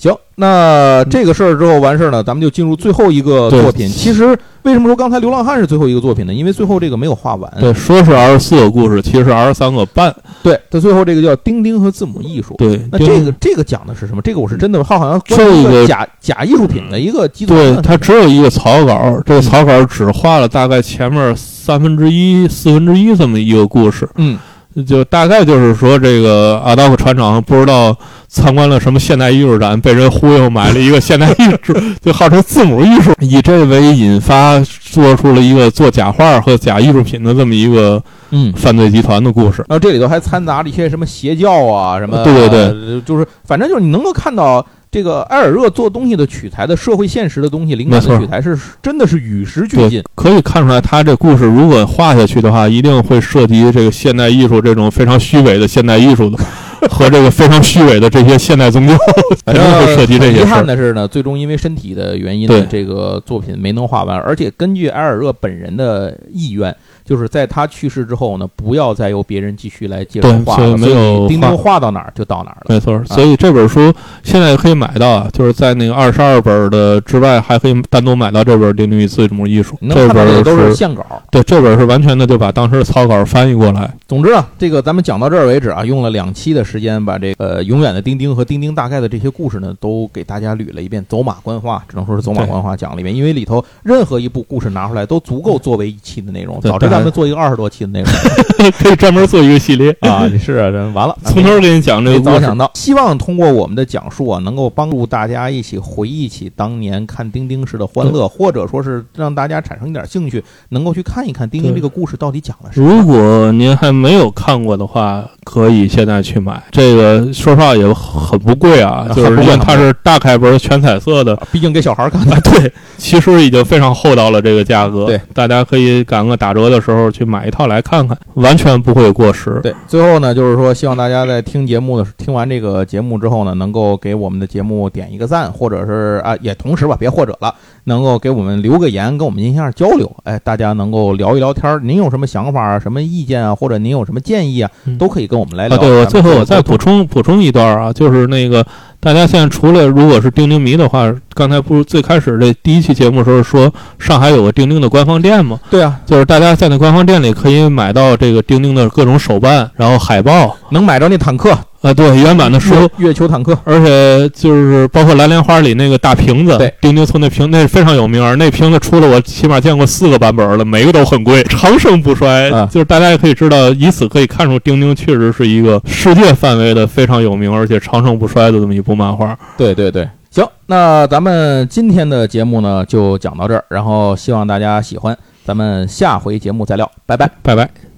Speaker 1: 行，那这个事儿之后完事儿呢，咱们就进入最后一个作品。其实为什么说刚才《流浪汉》是最后一个作品呢？因为最后这个没有画完。
Speaker 2: 对，说是二十四个故事，其实是二十三个半。
Speaker 1: 对，它最后这个叫《丁丁和字母艺术》。
Speaker 2: 对，
Speaker 1: 那这个这个讲的是什么？这个我是真的，它好像关于一
Speaker 2: 这个
Speaker 1: 假假艺术品的一个集团
Speaker 2: 对
Speaker 1: 呢。
Speaker 2: 它只有一个草稿，
Speaker 1: 嗯
Speaker 2: 这个草稿只画了大概前面三分之一、四分之一这么一个故事。
Speaker 1: 嗯
Speaker 2: 就大概就是说，这个阿道夫船长不知道参观了什么现代艺术展，被人忽悠买了一个现代艺术，[laughs] 就号称字母艺术，以这为引发，做出了一个做假画和假艺术品的这么一个
Speaker 1: 嗯。
Speaker 2: 犯罪集团的故事。
Speaker 1: 然后这里头还掺杂了一些什么邪教啊，什么
Speaker 2: 对对对
Speaker 1: 呃就是反正就是你能够看到这个埃尔热做东西的取材的社会现实的东西，灵感的取材是真的是与时俱进。，
Speaker 2: 可以看出来，他这故事如果画下去的话，一定会涉及这个现代艺术这种非常虚伪的现代艺术的，[laughs] 和这个非常虚伪的这些现代宗教，肯定会涉及这些遗。
Speaker 1: 憾的是呢，最终因为身体的原因这个作品没能画完。而且根据埃尔热本人的意愿，就是在他去世之后呢，不要再由别人继续来接着
Speaker 2: 对
Speaker 1: 画了。
Speaker 2: 所以没有
Speaker 1: 丁丁
Speaker 2: 画
Speaker 1: 画到哪儿就到哪儿了。
Speaker 2: 没错，所以这本书现在可以买到啊，就是在那个二十二本的之外，还可以单独买到这本《丁丁与字母艺术这本
Speaker 1: 都是
Speaker 2: 是
Speaker 1: 线稿。
Speaker 2: 对，这本是完全的就把当时的草稿翻译过来。
Speaker 1: 总之啊，这个咱们讲到这儿为止啊，用了两期的时间，把这个呃永远的丁丁和丁丁大概的这些故事呢，都给大家捋了一遍，走马观花，只能说是走马观花讲了一遍。因为里头任何一部故事拿出来都足够作为一期的内容，
Speaker 2: 对
Speaker 1: 早知道咱们做一个二十多期的内容 [laughs]
Speaker 2: 可以专门做一个系列 [laughs]
Speaker 1: 啊！是啊，这完了，
Speaker 2: 从头给你讲这个故事。
Speaker 1: 早想到，希望通过我们的讲述啊，能够帮助大家一起回忆起当年看丁丁时的欢乐，或者说是让大家产生一点兴趣，能够去看一看丁丁这个故事到底讲了什么。
Speaker 2: 如果您还没有看过的话，可以现在去买；买。这个说实话也很不贵啊，
Speaker 1: 啊
Speaker 2: 就是它是大开本全彩色的，
Speaker 1: 毕竟给小孩看的。
Speaker 2: 啊，对，其实已经非常厚道了这个价格。
Speaker 1: 对，
Speaker 2: 大家可以赶个打折的时候去买一套来看看，完全不会过时。
Speaker 1: 对，最后呢，就是说，希望大家在听节目的听完这个节目之后呢，能够给我们的节目点一个赞，或者是啊，也同时吧，别或者了，能够给我们留个言，跟我们进行一下交流。哎，大家能够聊一聊天儿，您有什么想法啊、什么意见啊，或者您有什么建议啊，
Speaker 2: 嗯
Speaker 1: 都可以跟我们来
Speaker 2: 啊，
Speaker 1: 聊。
Speaker 2: 对，我最后我再补充补充一段啊，就是那个大家现在除了如果是钉钉迷的话，刚才不是最开始这第一期节目的时候说上海有个钉钉的官方店吗？
Speaker 1: 对啊，
Speaker 2: 就是大家在那官方店里可以买到这个钉钉的各种手办，然后海报。
Speaker 1: 能买着那坦克，
Speaker 2: 啊，对，原版的书。
Speaker 1: 月月球坦克，
Speaker 2: 而且就是包括蓝莲花里那个大瓶子，
Speaker 1: 对，
Speaker 2: 钉钉村那瓶那是非常有名儿，那瓶子出了我起码见过四个版本了，每个都很贵，长盛不衰。
Speaker 1: 啊
Speaker 2: 就是大家也可以知道，以此可以看出丁丁确实是一个世界范围的非常有名而且长盛不衰的这么一部漫画。
Speaker 1: 对对对，行，那咱们今天的节目呢就讲到这儿，然后希望大家喜欢，咱们下回节目再聊，拜拜。
Speaker 2: 拜拜。